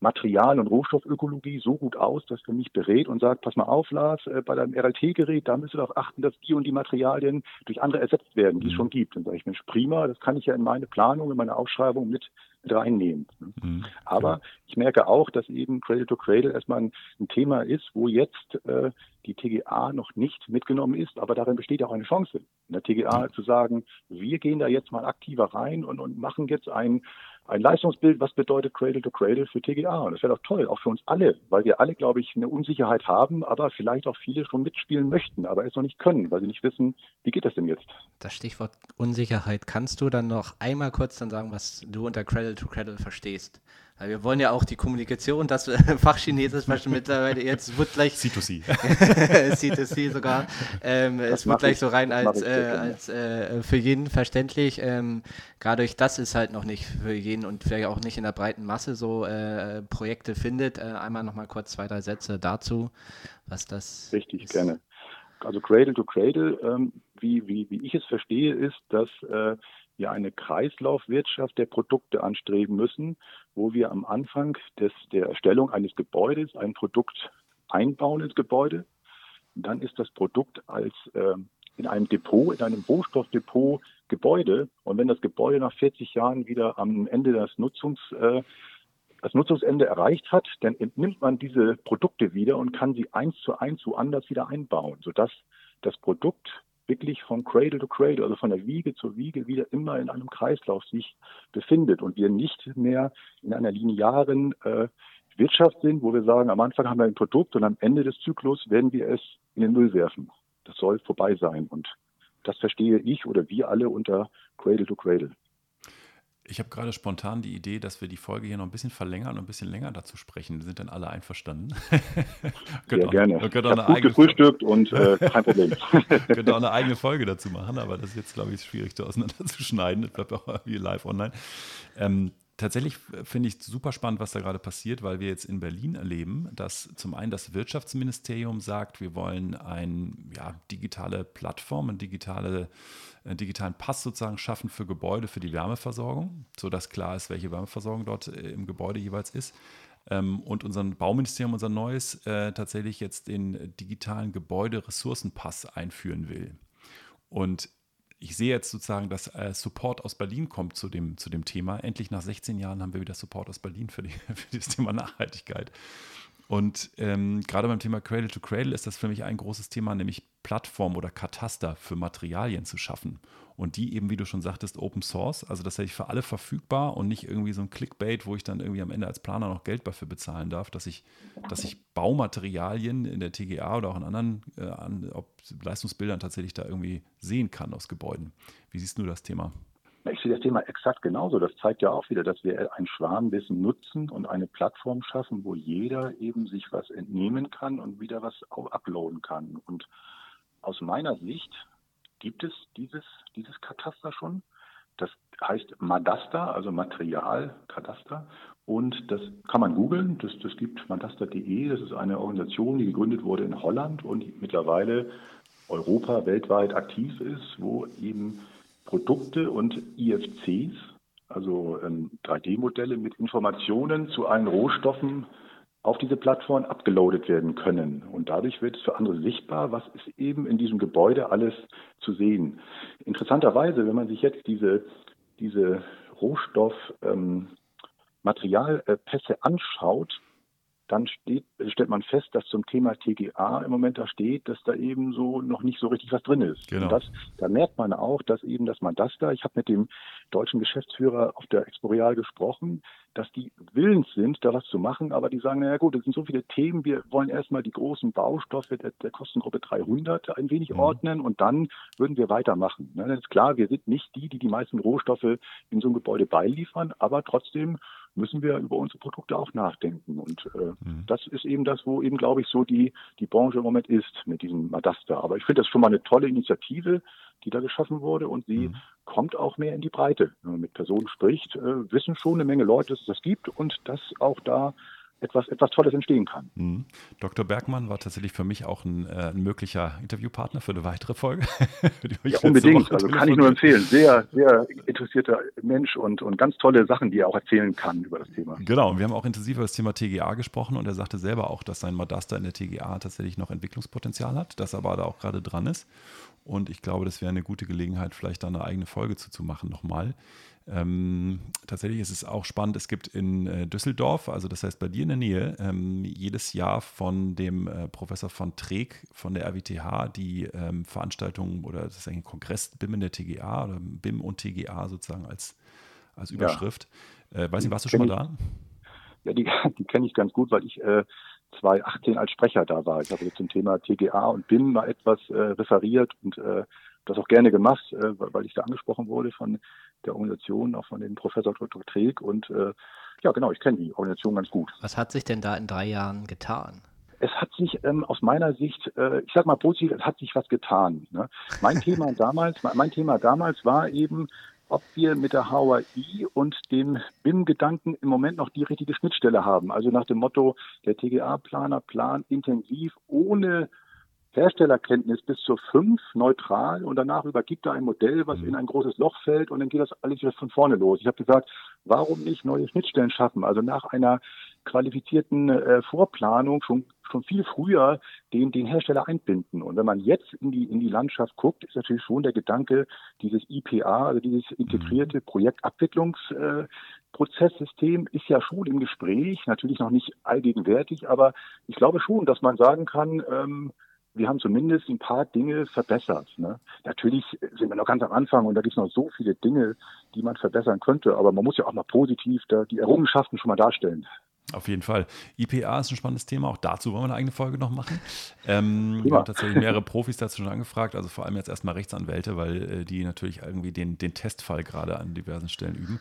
Material- und Rohstoffökologie so gut aus, dass er mich berät und sagt, pass mal auf, Lars, äh, bei deinem RLT-Gerät, da müsst ihr darauf achten, dass die und die Materialien durch andere ersetzt werden, die es mhm. schon gibt. Dann sage ich, Mensch, prima, das kann ich ja in meine Planung, in meine Ausschreibung mit, mit reinnehmen. Ne? Mhm. Aber ich merke auch, dass eben Cradle to Cradle erstmal ein, ein Thema ist, wo jetzt äh, die TGA noch nicht mitgenommen ist, aber darin besteht auch eine Chance, in der TGA mhm. zu sagen, wir gehen da jetzt mal aktiver rein und, und machen jetzt ein ein Leistungsbild, was bedeutet Cradle to Cradle für TGA. Und das wäre doch toll, auch für uns alle, weil wir alle, glaube ich, eine Unsicherheit haben, aber vielleicht auch viele schon mitspielen möchten, aber es noch nicht können, weil sie nicht wissen, wie geht das denn jetzt? Das Stichwort Unsicherheit, kannst du dann noch einmal kurz dann sagen, was du unter Cradle to Cradle verstehst? Wir wollen ja auch die Kommunikation, das Fachchinesisch mittlerweile jetzt wird gleich C2C. C2C sogar. Ähm, es wird gleich ich, so rein als, äh, als äh, für jeden verständlich. Ähm, Gerade durch das ist halt noch nicht für jeden und vielleicht auch nicht in der breiten Masse so äh, Projekte findet. Äh, einmal nochmal kurz zwei, drei Sätze dazu, was das Richtig, ist. gerne. Also Cradle to Cradle, ähm, wie, wie, wie ich es verstehe, ist, dass äh, wir eine Kreislaufwirtschaft der Produkte anstreben müssen, wo wir am Anfang des, der Erstellung eines Gebäudes ein Produkt einbauen ins Gebäude. Dann ist das Produkt als äh, in einem Depot, in einem Rohstoffdepot Gebäude. Und wenn das Gebäude nach 40 Jahren wieder am Ende des Nutzungs, äh, das Nutzungsende erreicht hat, dann entnimmt man diese Produkte wieder und kann sie eins zu eins woanders wieder einbauen, sodass das Produkt wirklich von Cradle to Cradle, also von der Wiege zur Wiege wieder immer in einem Kreislauf sich befindet und wir nicht mehr in einer linearen äh, Wirtschaft sind, wo wir sagen, am Anfang haben wir ein Produkt und am Ende des Zyklus werden wir es in den Müll werfen. Das soll vorbei sein und das verstehe ich oder wir alle unter Cradle to Cradle. Ich habe gerade spontan die Idee, dass wir die Folge hier noch ein bisschen verlängern und ein bisschen länger dazu sprechen. Sind dann alle einverstanden. Auch, gerne. Auch eine gut gefrühstückt und äh, kein Problem. könnte auch eine eigene Folge dazu machen, aber das ist jetzt, glaube ich, schwierig, da auseinanderzuschneiden. Das bleibt auch wie live online. Ähm, tatsächlich finde ich super spannend, was da gerade passiert, weil wir jetzt in Berlin erleben, dass zum einen das Wirtschaftsministerium sagt, wir wollen eine ja, digitale Plattform, einen digitale, einen digitalen Pass sozusagen schaffen für Gebäude, für die Wärmeversorgung, sodass klar ist, welche Wärmeversorgung dort äh, im Gebäude jeweils ist. Ähm, und unser Bauministerium, unser neues, äh, tatsächlich jetzt den digitalen Gebäuderessourcenpass einführen will. Und ich sehe jetzt sozusagen, dass äh, Support aus Berlin kommt zu dem, zu dem Thema. Endlich nach 16 Jahren haben wir wieder Support aus Berlin für, die, für das Thema Nachhaltigkeit. Und ähm, gerade beim Thema Cradle to Cradle ist das für mich ein großes Thema, nämlich Plattform oder Kataster für Materialien zu schaffen. Und die eben, wie du schon sagtest, Open Source, also das hätte ich für alle verfügbar und nicht irgendwie so ein Clickbait, wo ich dann irgendwie am Ende als Planer noch Geld dafür bezahlen darf, dass ich, dass ich Baumaterialien in der TGA oder auch in anderen äh, an, Leistungsbildern tatsächlich da irgendwie sehen kann aus Gebäuden. Wie siehst du das Thema? Ich sehe das Thema exakt genauso. Das zeigt ja auch wieder, dass wir ein Schwarmwissen nutzen und eine Plattform schaffen, wo jeder eben sich was entnehmen kann und wieder was uploaden kann. Und aus meiner Sicht gibt es dieses, dieses Kataster schon. Das heißt Madasta, also Materialkataster. Und das kann man googeln. Das, das gibt madaster.de. Das ist eine Organisation, die gegründet wurde in Holland und mittlerweile Europa weltweit aktiv ist, wo eben Produkte und IFCs, also ähm, 3D-Modelle mit Informationen zu allen Rohstoffen auf diese Plattform abgeloadet werden können. Und dadurch wird es für andere sichtbar, was ist eben in diesem Gebäude alles zu sehen. Interessanterweise, wenn man sich jetzt diese, diese Rohstoffmaterialpässe ähm, anschaut, dann steht, stellt man fest, dass zum Thema TGA im Moment da steht, dass da eben so noch nicht so richtig was drin ist. Genau. Und das, da merkt man auch, dass eben dass man das da, ich habe mit dem deutschen Geschäftsführer auf der Exporeal gesprochen, dass die willens sind, da was zu machen, aber die sagen, naja gut, es sind so viele Themen, wir wollen erstmal die großen Baustoffe der, der Kostengruppe 300 ein wenig mhm. ordnen und dann würden wir weitermachen. Ne, das ist klar, wir sind nicht die, die die meisten Rohstoffe in so einem Gebäude beiliefern, aber trotzdem müssen wir über unsere Produkte auch nachdenken. Und äh, mhm. das ist eben das, wo eben, glaube ich, so die, die Branche im Moment ist mit diesem Madasta. Aber ich finde das schon mal eine tolle Initiative, die da geschaffen wurde und sie mhm. kommt auch mehr in die Breite. Wenn man mit Personen spricht, äh, wissen schon eine Menge Leute, dass es das gibt und dass auch da etwas, etwas Tolles entstehen kann. Mhm. Dr. Bergmann war tatsächlich für mich auch ein, äh, ein möglicher Interviewpartner für eine weitere Folge. ja, unbedingt. Also kann ich nur empfehlen. Sehr, sehr interessierter Mensch und, und ganz tolle Sachen, die er auch erzählen kann über das Thema. Genau. Und wir haben auch intensiv über das Thema TGA gesprochen und er sagte selber auch, dass sein Madaster in der TGA tatsächlich noch Entwicklungspotenzial hat, dass er aber da auch gerade dran ist. Und ich glaube, das wäre eine gute Gelegenheit, vielleicht da eine eigene Folge zu, zu machen nochmal. Ähm, tatsächlich ist es auch spannend, es gibt in äh, Düsseldorf, also das heißt bei dir in der Nähe, ähm, jedes Jahr von dem äh, Professor von Treek von der RWTH die ähm, Veranstaltung oder das ist ein Kongress BIM in der TGA oder BIM und TGA sozusagen als, als Überschrift. Ja. Äh, weiß nicht, warst du schon mal da? Ja, die, die kenne ich ganz gut, weil ich 2018 äh, als Sprecher da war. Ich habe zum Thema TGA und BIM mal etwas äh, referiert und äh, das auch gerne gemacht, weil ich da angesprochen wurde von der Organisation, auch von dem Professor Dr. Träg. Und äh, ja, genau, ich kenne die Organisation ganz gut. Was hat sich denn da in drei Jahren getan? Es hat sich ähm, aus meiner Sicht, äh, ich sag mal positiv, es hat sich was getan. Ne? Mein Thema damals, mein Thema damals war eben, ob wir mit der HAI und dem BIM-Gedanken im Moment noch die richtige Schnittstelle haben. Also nach dem Motto, der TGA-Planer plant intensiv ohne Herstellerkenntnis bis zur 5 neutral und danach übergibt er ein Modell, was mhm. in ein großes Loch fällt und dann geht das alles wieder von vorne los. Ich habe gesagt, warum nicht neue Schnittstellen schaffen? Also nach einer qualifizierten äh, Vorplanung schon schon viel früher den, den Hersteller einbinden. Und wenn man jetzt in die, in die Landschaft guckt, ist natürlich schon der Gedanke, dieses IPA, also dieses integrierte mhm. Projektabwicklungsprozesssystem, äh, ist ja schon im Gespräch, natürlich noch nicht allgegenwärtig, aber ich glaube schon, dass man sagen kann, ähm, wir haben zumindest ein paar Dinge verbessert. Ne? Natürlich sind wir noch ganz am Anfang und da gibt es noch so viele Dinge, die man verbessern könnte, aber man muss ja auch mal positiv da die Errungenschaften schon mal darstellen. Auf jeden Fall. IPA ist ein spannendes Thema. Auch dazu wollen wir eine eigene Folge noch machen. Ähm, wir haben tatsächlich mehrere Profis dazu schon angefragt. Also vor allem jetzt erstmal Rechtsanwälte, weil äh, die natürlich irgendwie den, den Testfall gerade an diversen Stellen üben.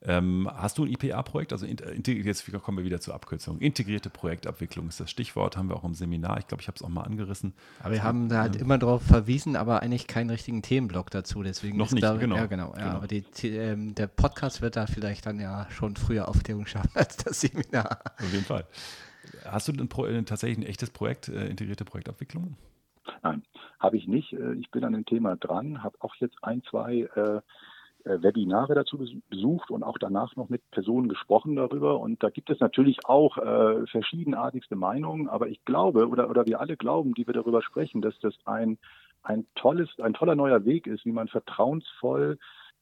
Ähm, hast du ein IPA-Projekt? Also jetzt kommen wir wieder zur Abkürzung. Integrierte Projektabwicklung ist das Stichwort, haben wir auch im Seminar. Ich glaube, ich habe es auch mal angerissen. Aber wir haben da halt ja. immer darauf verwiesen, aber eigentlich keinen richtigen Themenblock dazu. Deswegen Noch nicht, da, genau. Ja, genau. Ja, genau. Aber die, ähm, der Podcast wird da vielleicht dann ja schon früher Aufklärung schaffen als das Seminar. Auf jeden Fall. Hast du denn äh, tatsächlich ein echtes Projekt, äh, integrierte Projektabwicklung? Nein, habe ich nicht. Äh, ich bin an dem Thema dran, habe auch jetzt ein, zwei äh, äh, Webinare dazu besucht und auch danach noch mit Personen gesprochen darüber. Und da gibt es natürlich auch äh, verschiedenartigste Meinungen, aber ich glaube oder, oder wir alle glauben, die wir darüber sprechen, dass das ein, ein tolles, ein toller neuer Weg ist, wie man vertrauensvoll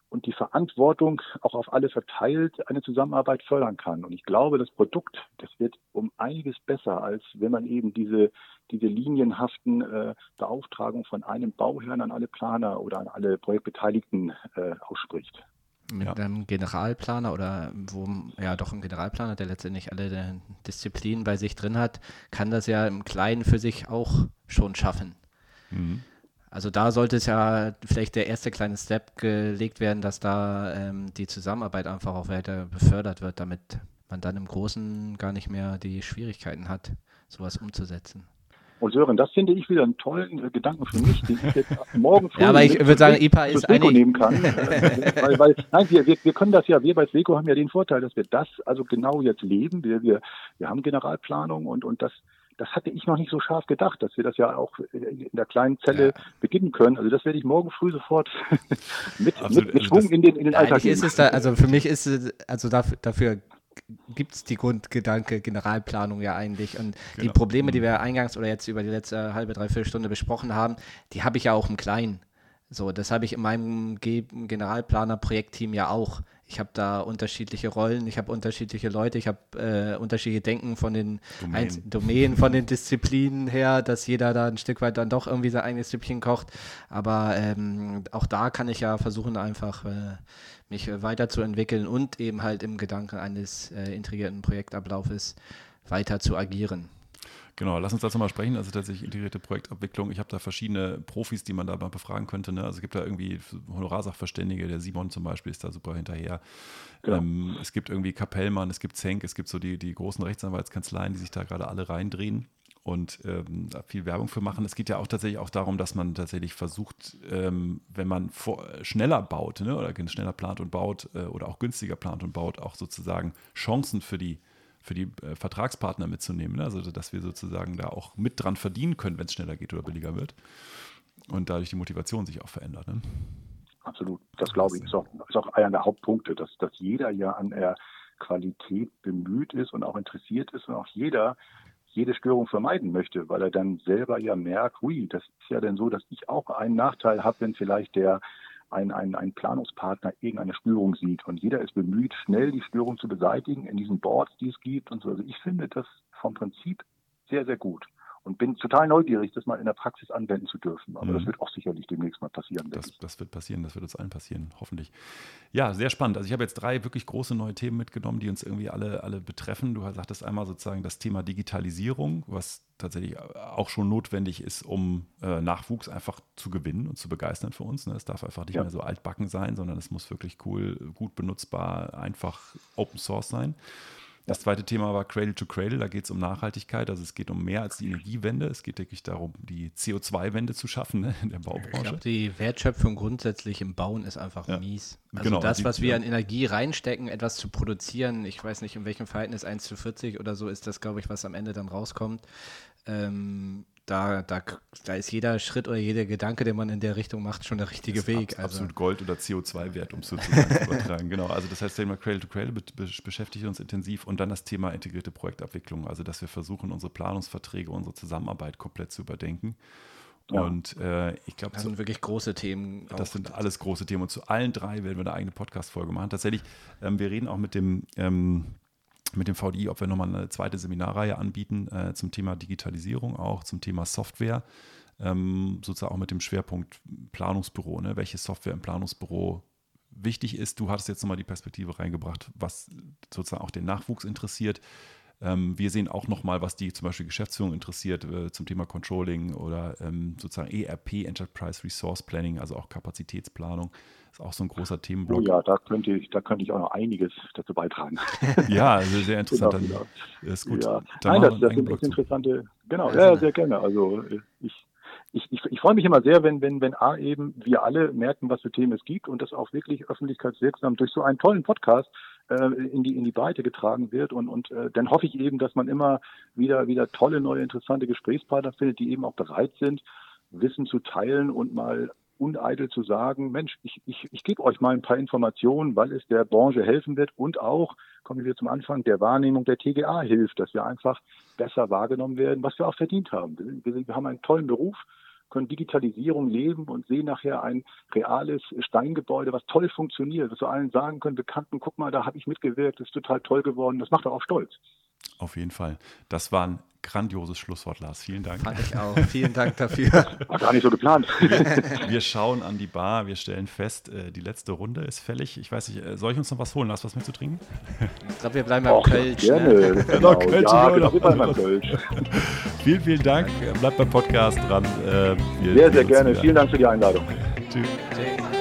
und die Verantwortung auch auf alle verteilt eine Zusammenarbeit fördern kann. Und ich glaube, das Produkt, das wird um einiges besser, als wenn man eben diese, diese linienhaften äh, Beauftragung von einem Bauherrn an alle Planer oder an alle Projektbeteiligten äh, ausspricht. Mit ja. einem Generalplaner oder wo, ja doch ein Generalplaner, der letztendlich alle Disziplinen bei sich drin hat, kann das ja im Kleinen für sich auch schon schaffen. Mhm. Also da sollte es ja vielleicht der erste kleine Step gelegt werden, dass da ähm, die Zusammenarbeit einfach auch weiter befördert wird, damit man dann im Großen gar nicht mehr die Schwierigkeiten hat, sowas umzusetzen. Und Sören, das finde ich wieder einen tollen äh, Gedanken für mich, den ich jetzt morgen früh ja, aber ich würde sagen, IPA ist eine nehmen kann. Weil, weil, nein, wir, wir, wir können das ja, wir bei Sweco haben ja den Vorteil, dass wir das also genau jetzt leben. Wir, wir, wir haben Generalplanung und, und das, das hatte ich noch nicht so scharf gedacht, dass wir das ja auch in der kleinen Zelle ja. beginnen können. Also das werde ich morgen früh sofort mit, mit, mit also Schwung in den, in den Alltag ist es da, Also für mich ist es, also dafür, dafür gibt es die Grundgedanke Generalplanung ja eigentlich. Und genau. die Probleme, die wir eingangs oder jetzt über die letzte halbe, dreiviertel Stunde besprochen haben, die habe ich ja auch im Kleinen. So, das habe ich in meinem Generalplaner-Projektteam ja auch. Ich habe da unterschiedliche Rollen, ich habe unterschiedliche Leute, ich habe äh, unterschiedliche Denken von den Domänen. Domänen, von den Disziplinen her, dass jeder da ein Stück weit dann doch irgendwie sein eigenes Süppchen kocht. Aber ähm, auch da kann ich ja versuchen, einfach äh, mich weiterzuentwickeln und eben halt im Gedanken eines äh, integrierten Projektablaufes weiter zu agieren. Genau, lass uns dazu mal sprechen. Also tatsächlich integrierte Projektabwicklung. Ich habe da verschiedene Profis, die man da mal befragen könnte. Ne? Also es gibt da irgendwie Honorarsachverständige, der Simon zum Beispiel ist da super hinterher. Genau. Ähm, es gibt irgendwie Kapellmann, es gibt Zenk, es gibt so die, die großen Rechtsanwaltskanzleien, die sich da gerade alle reindrehen und ähm, viel Werbung für machen. Es geht ja auch tatsächlich auch darum, dass man tatsächlich versucht, ähm, wenn man vor, schneller baut ne, oder schneller plant und baut äh, oder auch günstiger plant und baut, auch sozusagen Chancen für die für die äh, Vertragspartner mitzunehmen. Ne? Also, dass wir sozusagen da auch mit dran verdienen können, wenn es schneller geht oder billiger wird. Und dadurch die Motivation sich auch verändert. Ne? Absolut. Das glaube ich ist auch, ist auch einer der Hauptpunkte, dass, dass jeder ja an der Qualität bemüht ist und auch interessiert ist und auch jeder jede Störung vermeiden möchte, weil er dann selber ja merkt, hui, das ist ja dann so, dass ich auch einen Nachteil habe, wenn vielleicht der ein, ein, ein Planungspartner irgendeine Störung sieht. Und jeder ist bemüht, schnell die Störung zu beseitigen in diesen Boards, die es gibt und so. Also ich finde das vom Prinzip sehr, sehr gut und bin total neugierig, das mal in der Praxis anwenden zu dürfen. Aber mhm. das wird auch sicherlich demnächst mal passieren. Das, das, wird passieren, das wird uns allen passieren, hoffentlich. Ja, sehr spannend. Also ich habe jetzt drei wirklich große neue Themen mitgenommen, die uns irgendwie alle, alle betreffen. Du sagtest einmal sozusagen das Thema Digitalisierung, was tatsächlich auch schon notwendig ist, um äh, Nachwuchs einfach zu gewinnen und zu begeistern für uns. Ne? Es darf einfach nicht ja. mehr so altbacken sein, sondern es muss wirklich cool, gut benutzbar, einfach Open Source sein. Das zweite Thema war Cradle to Cradle, da geht es um Nachhaltigkeit, also es geht um mehr als die Energiewende, es geht wirklich darum, die CO2-Wende zu schaffen ne, in der Baubranche. Ich glaube, die Wertschöpfung grundsätzlich im Bauen ist einfach ja. mies. Also genau, das, was wir an Energie reinstecken, etwas zu produzieren, ich weiß nicht, in welchem Verhältnis 1 zu 40 oder so ist das, glaube ich, was am Ende dann rauskommt. Ähm, da, da, da ist jeder Schritt oder jeder Gedanke, den man in der Richtung macht, schon der richtige Weg. Ab, also. Absolut Gold- oder CO2-Wert, um es sozusagen zu übertragen. Genau, also das heißt, das Thema Cradle to Cradle be beschäftigt uns intensiv und dann das Thema integrierte Projektabwicklung, also dass wir versuchen, unsere Planungsverträge, unsere Zusammenarbeit komplett zu überdenken. Ja. Und äh, ich glaube, das sind so, wirklich große Themen. Das sind alles große Themen. Und zu allen drei werden wir eine eigene Podcast-Folge machen. Tatsächlich, ähm, wir reden auch mit dem ähm, mit dem VDI, ob wir nochmal eine zweite Seminarreihe anbieten äh, zum Thema Digitalisierung, auch zum Thema Software, ähm, sozusagen auch mit dem Schwerpunkt Planungsbüro, ne? welche Software im Planungsbüro wichtig ist. Du hattest jetzt nochmal die Perspektive reingebracht, was sozusagen auch den Nachwuchs interessiert. Ähm, wir sehen auch nochmal, was die zum Beispiel Geschäftsführung interessiert äh, zum Thema Controlling oder ähm, sozusagen ERP, Enterprise Resource Planning, also auch Kapazitätsplanung. Ist auch so ein großer Themenblock. Oh ja, da könnte ich, da könnte ich auch noch einiges dazu beitragen. ja, also sehr interessant. Genau, genau. Ist gut. Ja. Nein, das, das sind interessante, genau, ja, sehr gerne. Also ich, ich, ich, ich freue mich immer sehr, wenn, wenn, wenn A eben wir alle merken, was für Themen es gibt und das auch wirklich öffentlichkeitswirksam durch so einen tollen Podcast äh, in die in die Breite getragen wird und und äh, dann hoffe ich eben, dass man immer wieder wieder tolle neue interessante Gesprächspartner findet, die eben auch bereit sind, Wissen zu teilen und mal uneitel zu sagen, Mensch, ich, ich, ich gebe euch mal ein paar Informationen, weil es der Branche helfen wird und auch, kommen wir zum Anfang, der Wahrnehmung der TGA hilft, dass wir einfach besser wahrgenommen werden, was wir auch verdient haben. Wir, wir haben einen tollen Beruf, können Digitalisierung leben und sehen nachher ein reales Steingebäude, was toll funktioniert, dass wir allen sagen können, Bekannten, guck mal, da habe ich mitgewirkt, das ist total toll geworden, das macht doch auch stolz. Auf jeden Fall. Das war ein grandioses Schlusswort, Lars. Vielen Dank. Fand ich auch. Vielen Dank dafür. War gar nicht so geplant. Wir, wir schauen an die Bar, wir stellen fest, äh, die letzte Runde ist fällig. Ich weiß nicht, äh, soll ich uns noch was holen? Lars, was mitzutrinken? Ich glaube, wir bleiben beim Kölsch. Gerne. Ne? Genau, Kölsch. Ja, genau, wir bleiben beim Kölsch. vielen, vielen Dank. Bleibt beim Podcast dran. Äh, wir sehr, sehr gerne. Vielen Dank für die Einladung. Tschüss. Tschüss.